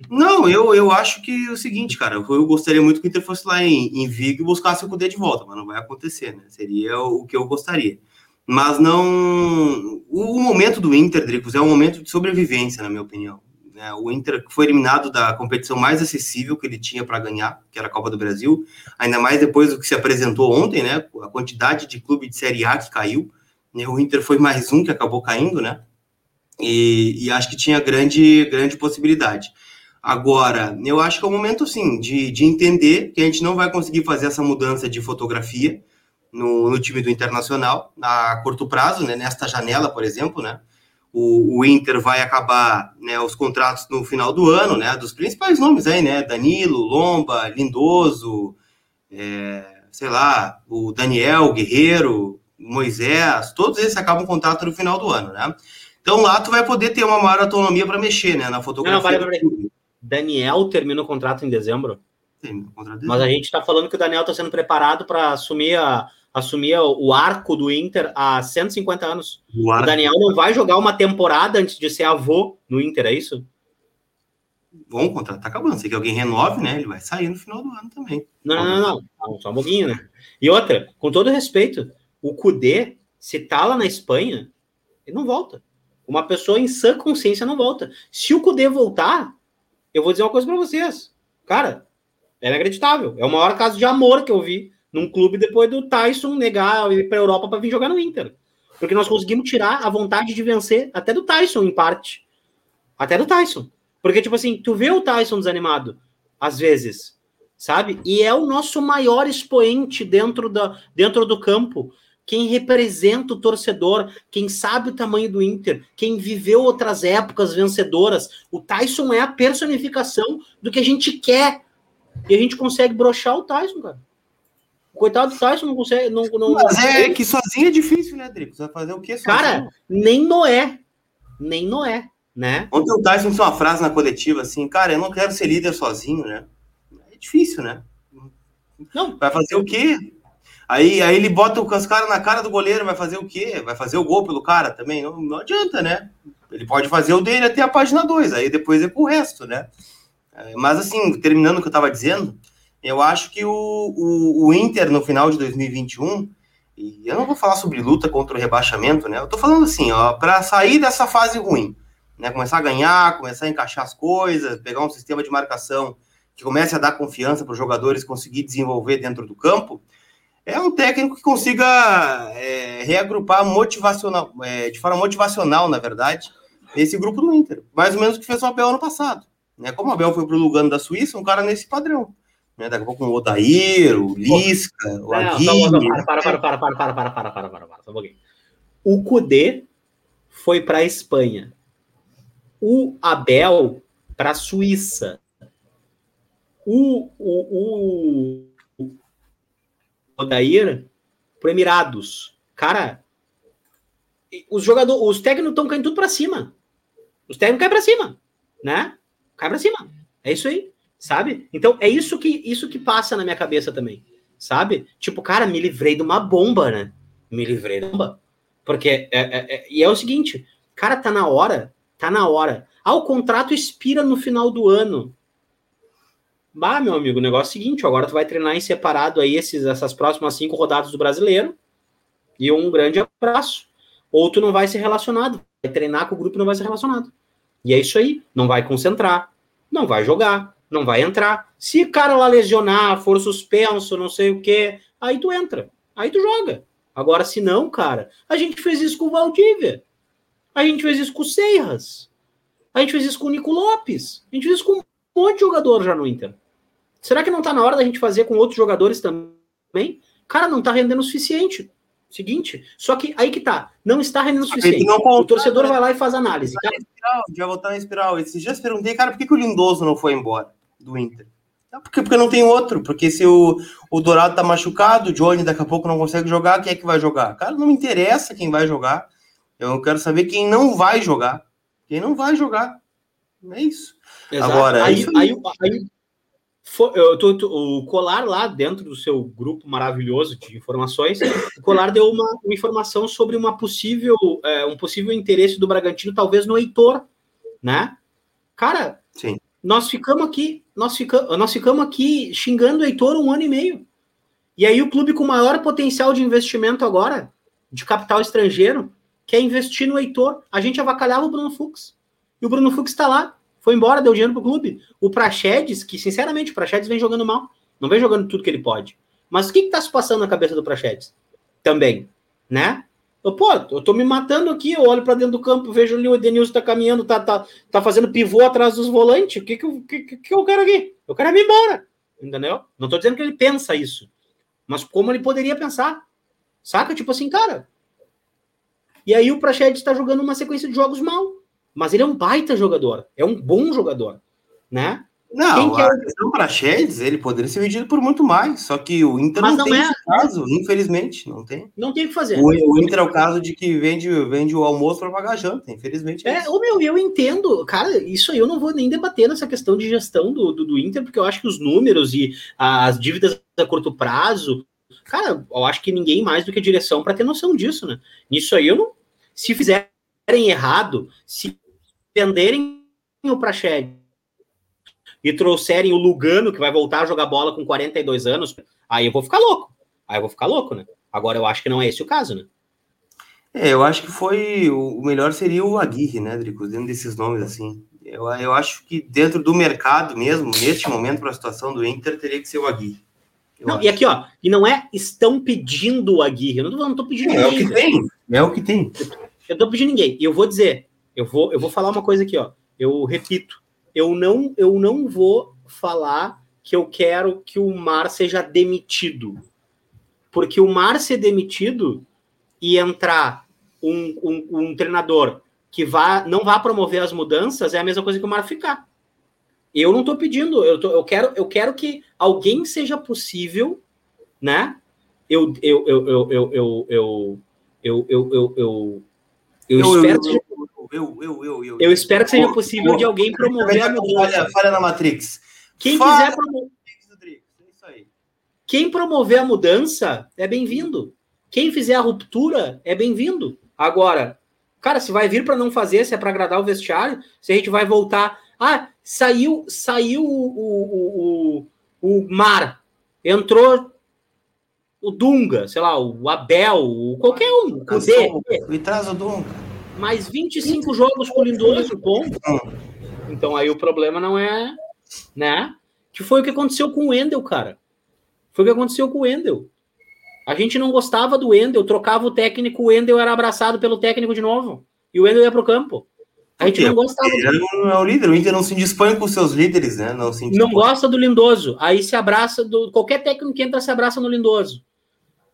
Não, eu, eu acho que é o seguinte, cara, eu gostaria muito que o Inter fosse lá em, em Vigo e buscasse o Cudê de volta, mas não vai acontecer, né? Seria o que eu gostaria. Mas não. O, o momento do Inter, Dricos, é um momento de sobrevivência, na minha opinião. Né? O Inter foi eliminado da competição mais acessível que ele tinha para ganhar, que era a Copa do Brasil, ainda mais depois do que se apresentou ontem, né? A quantidade de clube de Série A que caiu. Né? O Inter foi mais um que acabou caindo, né? E, e acho que tinha grande, grande possibilidade. Agora, eu acho que é o momento, sim, de, de entender que a gente não vai conseguir fazer essa mudança de fotografia no, no time do Internacional a curto prazo, né, nesta janela, por exemplo, né? O, o, Inter vai acabar né, os contratos no final do ano, né? Dos principais nomes aí, né? Danilo, Lomba, Lindoso, é, sei lá, o Daniel, Guerreiro, Moisés, todos esses acabam o contrato no final do ano, né? Então lá tu vai poder ter uma maior autonomia para mexer, né? Na fotografia. Não, não, vale, Daniel termina o contrato em dezembro. Mas a gente está falando que o Daniel está sendo preparado para assumir, a, assumir o arco do Inter há 150 anos. O, o Daniel não vai jogar uma temporada antes de ser avô no Inter, é isso? Bom, o contrato tá acabando. Se que alguém renove, né? Ele vai sair no final do ano também. Não, não, não, não. Só um pouquinho, né? E outra, com todo respeito, o Cudê, se tá lá na Espanha, ele não volta. Uma pessoa em sã consciência não volta. Se o Cudê voltar, eu vou dizer uma coisa para vocês. Cara, é inacreditável. É o maior caso de amor que eu vi num clube depois do Tyson negar ir para a Europa para vir jogar no Inter. Porque nós conseguimos tirar a vontade de vencer até do Tyson, em parte. Até do Tyson. Porque, tipo assim, tu vê o Tyson desanimado, às vezes, sabe? E é o nosso maior expoente dentro, da, dentro do campo quem representa o torcedor, quem sabe o tamanho do Inter, quem viveu outras épocas vencedoras. O Tyson é a personificação do que a gente quer. E a gente consegue brochar o Tyson, cara. O coitado do Tyson não consegue. Não, não, Mas é que sozinho é difícil, né, Drico? Você vai fazer o quê? Sozinho? Cara, nem Noé. Nem Noé, né? Ontem o Tyson disse uma frase na coletiva assim, cara, eu não quero ser líder sozinho, né? É difícil, né? Não. Vai fazer o quê? Aí, aí ele bota os caras na cara do goleiro, vai fazer o quê? Vai fazer o gol pelo cara também? Não, não adianta, né? Ele pode fazer o dele até a página 2, aí depois é pro resto, né? É, mas assim, terminando o que eu estava dizendo, eu acho que o, o, o, Inter no final de 2021, e eu não vou falar sobre luta contra o rebaixamento, né? Eu tô falando assim, ó, para sair dessa fase ruim, né? Começar a ganhar, começar a encaixar as coisas, pegar um sistema de marcação que comece a dar confiança para os jogadores conseguir desenvolver dentro do campo é um técnico que consiga é, reagrupar motivacional, é, de forma motivacional, na verdade, esse grupo do Inter. Mais ou menos o que fez o Abel ano passado. Né? Como o Abel foi para o Lugano da Suíça, um cara nesse padrão. Né? Daqui a pouco o Odair, o Lisca, o Aguirre... Para, para, para, para, para, para, para, para, para, para, só um pouquinho. O Cudê foi para a Espanha. O Abel para a Suíça. O, o, o Odair pro Emirados. Cara, os jogadores, os técnicos estão caindo tudo para cima. Os técnicos caem para cima, né? Cai para cima. É isso aí, sabe? Então é isso que isso que passa na minha cabeça também, sabe? Tipo, cara, me livrei de uma bomba, né? Me livrei de uma bomba. Porque é, é, é, e é o seguinte, cara, tá na hora, tá na hora. Ah, o contrato expira no final do ano. Bah, meu amigo, o negócio é o seguinte: agora tu vai treinar em separado aí esses, essas próximas cinco rodadas do brasileiro. E um grande abraço. Ou tu não vai ser relacionado. Vai treinar com o grupo não vai ser relacionado. E é isso aí. Não vai concentrar. Não vai jogar. Não vai entrar. Se o cara lá lesionar, for suspenso, não sei o quê, aí tu entra. Aí tu joga. Agora, se não, cara, a gente fez isso com o Valdívia. A gente fez isso com o Seiras. A gente fez isso com o Nico Lopes. A gente fez isso com um monte de jogador já no Inter. Será que não tá na hora da gente fazer com outros jogadores também? Cara, não tá rendendo o suficiente. Seguinte, só que aí que tá, não está rendendo o suficiente. o torcedor né? vai lá e faz análise. Já voltar na espiral. Esses dias perguntei, cara, por que, que o Lindoso não foi embora do Inter? Porque, porque não tem outro. Porque se o, o Dourado tá machucado, o Johnny daqui a pouco não consegue jogar, quem é que vai jogar? Cara, não me interessa quem vai jogar. Eu quero saber quem não vai jogar. Quem não vai jogar. É isso. Exato. Agora, aí, é isso aí, aí, aí eu tô, tô, o Colar lá dentro do seu grupo maravilhoso de informações, o Colar deu uma, uma informação sobre uma possível, é, um possível interesse do Bragantino, talvez no Heitor, né? Cara, Sim. nós ficamos aqui, nós ficamos, nós ficamos aqui xingando o Heitor um ano e meio. E aí o clube com maior potencial de investimento agora, de capital estrangeiro, quer investir no Heitor. A gente avacalhava o Bruno Fux. E o Bruno Fux está lá, foi embora, deu dinheiro pro clube. O Praxedes, que sinceramente o Praxedes vem jogando mal, não vem jogando tudo que ele pode. Mas o que, que tá se passando na cabeça do Praxedes? Também, né? Eu, pô, eu tô me matando aqui, eu olho para dentro do campo, vejo ali o Edenilson tá caminhando, tá, tá, tá fazendo pivô atrás dos volantes. O que que, que, que eu quero aqui? Eu quero ir embora, entendeu? Não tô dizendo que ele pensa isso, mas como ele poderia pensar, saca? Tipo assim, cara. E aí o Praxedes está jogando uma sequência de jogos mal mas ele é um baita jogador, é um bom jogador, né? Não, Quem a é... questão para Chedes, ele poderia ser vendido por muito mais, só que o Inter não, não, tem é... esse caso, infelizmente, não tem. Não tem o que fazer. O, o, Inter é o caso de que vende, vende o almoço para pagar a janta, infelizmente. É, é o meu, eu entendo, cara, isso aí eu não vou nem debater nessa questão de gestão do, do, do Inter, porque eu acho que os números e as dívidas a curto prazo, cara, eu acho que ninguém mais do que a direção para ter noção disso, né? Nisso aí eu não. Se fizerem errado, se venderem o Prached e trouxerem o Lugano, que vai voltar a jogar bola com 42 anos, aí eu vou ficar louco. Aí eu vou ficar louco, né? Agora eu acho que não é esse o caso, né? É, eu acho que foi. O melhor seria o Aguirre, né, Drico? Dentro desses nomes, assim. Eu, eu acho que dentro do mercado mesmo, neste momento, para a situação do Inter, teria que ser o Aguirre. não, e aqui, ó, e não é estão pedindo o Aguirre. Eu não tô, não tô pedindo é ninguém. É o que tem. É o que tem. Eu tô pedindo ninguém. E eu vou dizer, eu vou, eu vou falar uma coisa aqui, ó. Eu repito, eu não, eu não vou falar que eu quero que o Mar seja demitido. Porque o Mar ser demitido e entrar um, um, um treinador que vá, não vá promover as mudanças é a mesma coisa que o Mar ficar. Eu não estou pedindo, eu, tô, eu, quero, eu quero que alguém seja possível, né? Eu, eu, eu, eu, eu, eu, eu, eu, eu, eu, eu, eu espero que eu, eu, eu, eu. Eu espero que seja possível de alguém promover a mudança. Falha na Matrix. Quem Falha quiser promover. É Quem promover a mudança é bem-vindo. Quem fizer a ruptura é bem-vindo. Agora, cara, se vai vir para não fazer, se é para agradar o vestiário, se a gente vai voltar. Ah, saiu, saiu o, o, o, o Mar, entrou o Dunga, sei lá, o Abel, o qualquer um, o Cudê. E traz o Dunga mais 25 jogos com o Lindoso, bom. Então aí o problema não é, né? Que foi o que aconteceu com o Wendel, cara. Foi o que aconteceu com o Wendel. A gente não gostava do Wendel, trocava o técnico, o Wendel era abraçado pelo técnico de novo. E o Wendel ia pro campo. A gente não gostava. Ele não é o líder, o Inter não se dispõe com seus líderes, né? Não, se não gosta do Lindoso. Aí se abraça do. Qualquer técnico que entra se abraça no Lindoso.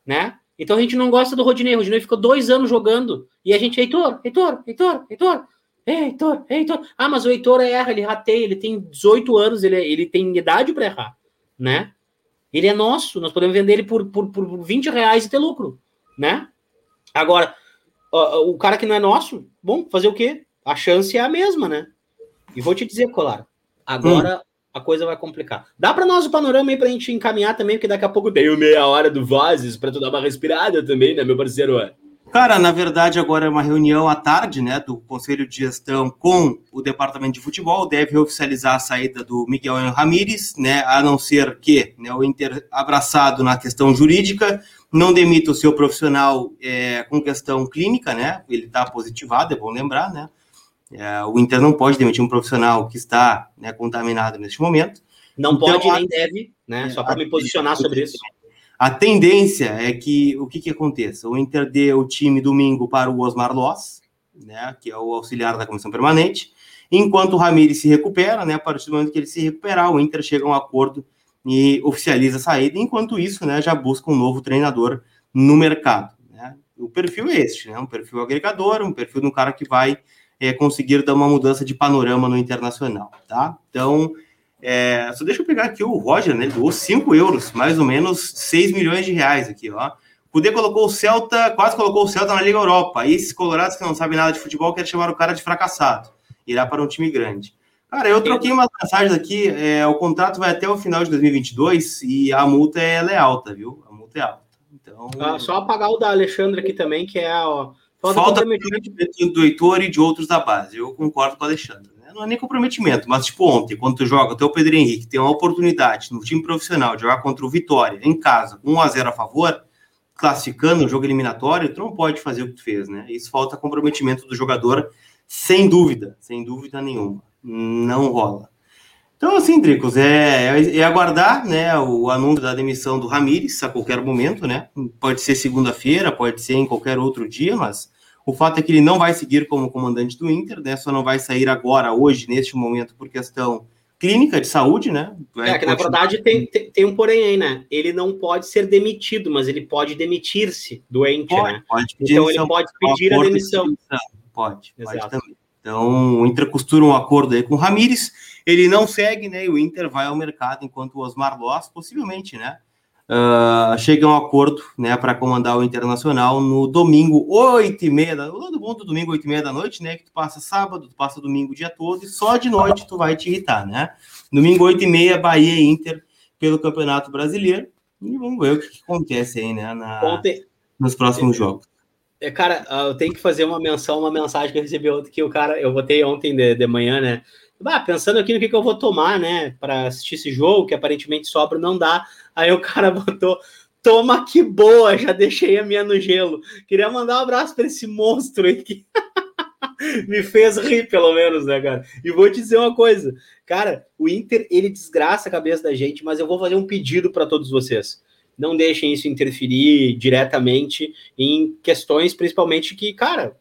Né? Então a gente não gosta do Rodinei. O Rodinei ficou dois anos jogando. E a gente, Heitor, Heitor, Heitor, Heitor. Heitor, Heitor. Ah, mas o Heitor erra, ele rateia, ele tem 18 anos, ele, ele tem idade para errar, né? Ele é nosso, nós podemos vender ele por, por, por 20 reais e ter lucro, né? Agora, o cara que não é nosso, bom, fazer o quê? A chance é a mesma, né? E vou te dizer, Colar, agora a coisa vai complicar. Dá para nós o panorama aí para a gente encaminhar também, porque daqui a pouco tem meia hora do Vozes para tu dar uma respirada também, né, meu parceiro? Cara, na verdade, agora é uma reunião à tarde, né, do Conselho de Gestão com o Departamento de Futebol, deve oficializar a saída do Miguel Ramírez, né, a não ser que né, o Inter, abraçado na questão jurídica, não demita o seu profissional é, com questão clínica, né, ele está positivado, é bom lembrar, né, é, o Inter não pode demitir um profissional que está né, contaminado neste momento. Não então, pode nem deve, né, só para me posicionar sobre isso. A tendência é que o que, que aconteça? O Inter dê o time domingo para o Osmar Loss, né, que é o auxiliar da comissão permanente, enquanto o Ramires se recupera, né, a partir do momento que ele se recuperar, o Inter chega a um acordo e oficializa a saída, enquanto isso, né, já busca um novo treinador no mercado. Né? O perfil é este, né, um perfil agregador, um perfil de um cara que vai é, conseguir dar uma mudança de panorama no internacional, tá? Então, é, só deixa eu pegar aqui o Roger, né? Ele doou 5 euros, mais ou menos 6 milhões de reais aqui, ó. Cudê colocou o Celta, quase colocou o Celta na Liga Europa. E esses colorados que não sabem nada de futebol querem chamar o cara de fracassado. Irá para um time grande. Cara, eu troquei umas mensagens aqui. É, o contrato vai até o final de 2022 e a multa ela é alta, viu? A multa é alta. Então, ah, só apagar o da Alexandre aqui também, que é a. Falta, falta do Heitor e de outros da base. Eu concordo com o Alexandre não é nem comprometimento, mas tipo ontem, quando tu joga, o teu Pedro Henrique tem uma oportunidade no time profissional de jogar contra o Vitória em casa, 1 a 0 a favor, classificando o jogo eliminatório, tu não pode fazer o que tu fez, né? Isso falta comprometimento do jogador, sem dúvida, sem dúvida nenhuma. Não rola. Então, assim, Dricos, é, é, é, aguardar né, o anúncio da demissão do Ramires a qualquer momento, né? Pode ser segunda-feira, pode ser em qualquer outro dia, mas o fato é que ele não vai seguir como comandante do Inter, né? Só não vai sair agora, hoje, neste momento, por questão clínica de saúde, né? Vai é que na verdade tem, tem, tem, um porém aí, né? Ele não pode ser demitido, mas ele pode demitir-se doente, pode, né? Pode pedir então ele pode pedir a demissão. De pode, Exato. pode também. Então o Inter costura um acordo aí com o Ramires, ele não segue, né? E o Inter vai ao mercado enquanto o Osmar Loss, possivelmente, né? uh, chega a um acordo né, para comandar o Internacional no domingo, 8 e meia, da, o bom do domingo, 8 e meia da noite, né? Que tu passa sábado, tu passa domingo o dia todo, e só de noite tu vai te irritar, né? Domingo, 8 e meia, Bahia e Inter pelo Campeonato Brasileiro. E vamos ver o que, que acontece aí, né? Na, Ontem, nos próximos é, jogos. É, cara, eu tenho que fazer uma menção, uma mensagem que eu recebi ontem, que o cara, eu botei ontem de, de manhã, né? Ah, pensando aqui no que, que eu vou tomar, né, para assistir esse jogo, que aparentemente sobra, não dá. Aí o cara botou, toma que boa, já deixei a minha no gelo. Queria mandar um abraço para esse monstro aí que me fez rir, pelo menos, né, cara? E vou te dizer uma coisa, cara, o Inter, ele desgraça a cabeça da gente, mas eu vou fazer um pedido para todos vocês. Não deixem isso interferir diretamente em questões, principalmente que, cara,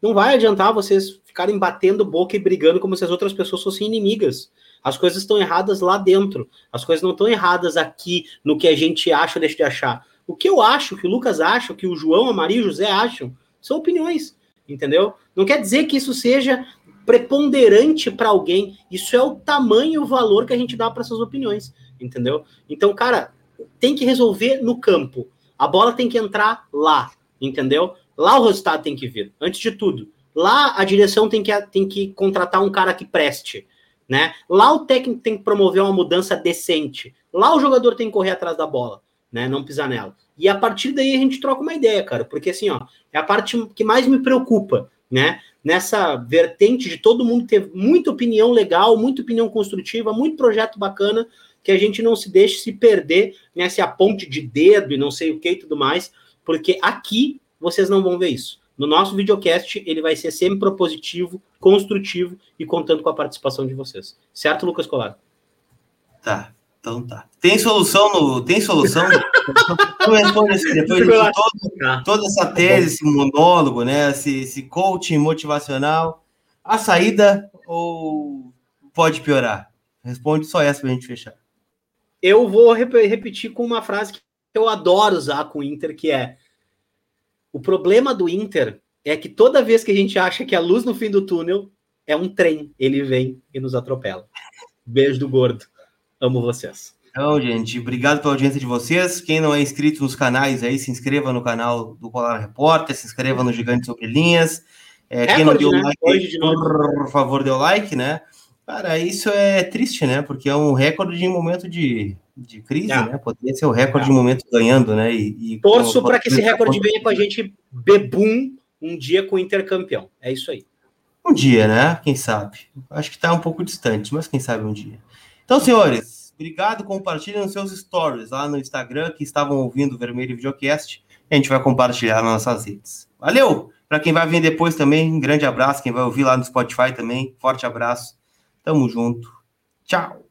não vai adiantar vocês ficarem batendo boca e brigando como se as outras pessoas fossem inimigas. As coisas estão erradas lá dentro. As coisas não estão erradas aqui no que a gente acha ou deixa de achar. O que eu acho, o que o Lucas acha, o que o João, a Maria e o José acham, são opiniões, entendeu? Não quer dizer que isso seja preponderante para alguém. Isso é o tamanho o valor que a gente dá para essas opiniões, entendeu? Então, cara, tem que resolver no campo. A bola tem que entrar lá, entendeu? Lá o resultado tem que vir, antes de tudo. Lá a direção tem que, tem que contratar um cara que preste. Né? Lá o técnico tem que promover uma mudança decente. Lá o jogador tem que correr atrás da bola, né? Não pisar nela. E a partir daí a gente troca uma ideia, cara, porque assim, ó, é a parte que mais me preocupa, né? Nessa vertente de todo mundo ter muita opinião legal, muita opinião construtiva, muito projeto bacana, que a gente não se deixe se perder nessa ponte de dedo e não sei o que e tudo mais, porque aqui vocês não vão ver isso. No nosso videocast, ele vai ser sempre propositivo, construtivo e contando com a participação de vocês. Certo, Lucas Colar? Tá, então tá. Tem solução no. Tem solução? tu responde assim, depois de todo, tá. toda essa tese, esse monólogo, né? Esse, esse coaching motivacional. A saída ou pode piorar? Responde só essa pra gente fechar. Eu vou rep repetir com uma frase que eu adoro usar com o Inter, que é o problema do Inter é que toda vez que a gente acha que a luz no fim do túnel é um trem, ele vem e nos atropela. Beijo do gordo. Amo vocês. Então, gente, obrigado pela audiência de vocês. Quem não é inscrito nos canais aí, se inscreva no canal do Colar Repórter, se inscreva no Gigante Sobre Linhas. É, quem não deu né? like, por favor, deu like, né? Cara, isso é triste, né? Porque é um recorde de momento de de crise, é. né? Poderia ser o recorde é. de momento ganhando, né? E, e Torço para que esse recorde venha com a gente bebum um dia com o Intercampeão. É isso aí. Um dia, né? Quem sabe? Acho que está um pouco distante, mas quem sabe um dia. Então, senhores, obrigado. Compartilhem nos seus stories lá no Instagram que estavam ouvindo o Vermelho Videocast. A gente vai compartilhar nas nossas redes. Valeu! Para quem vai vir depois também, um grande abraço. Quem vai ouvir lá no Spotify também, forte abraço. Tamo junto. Tchau!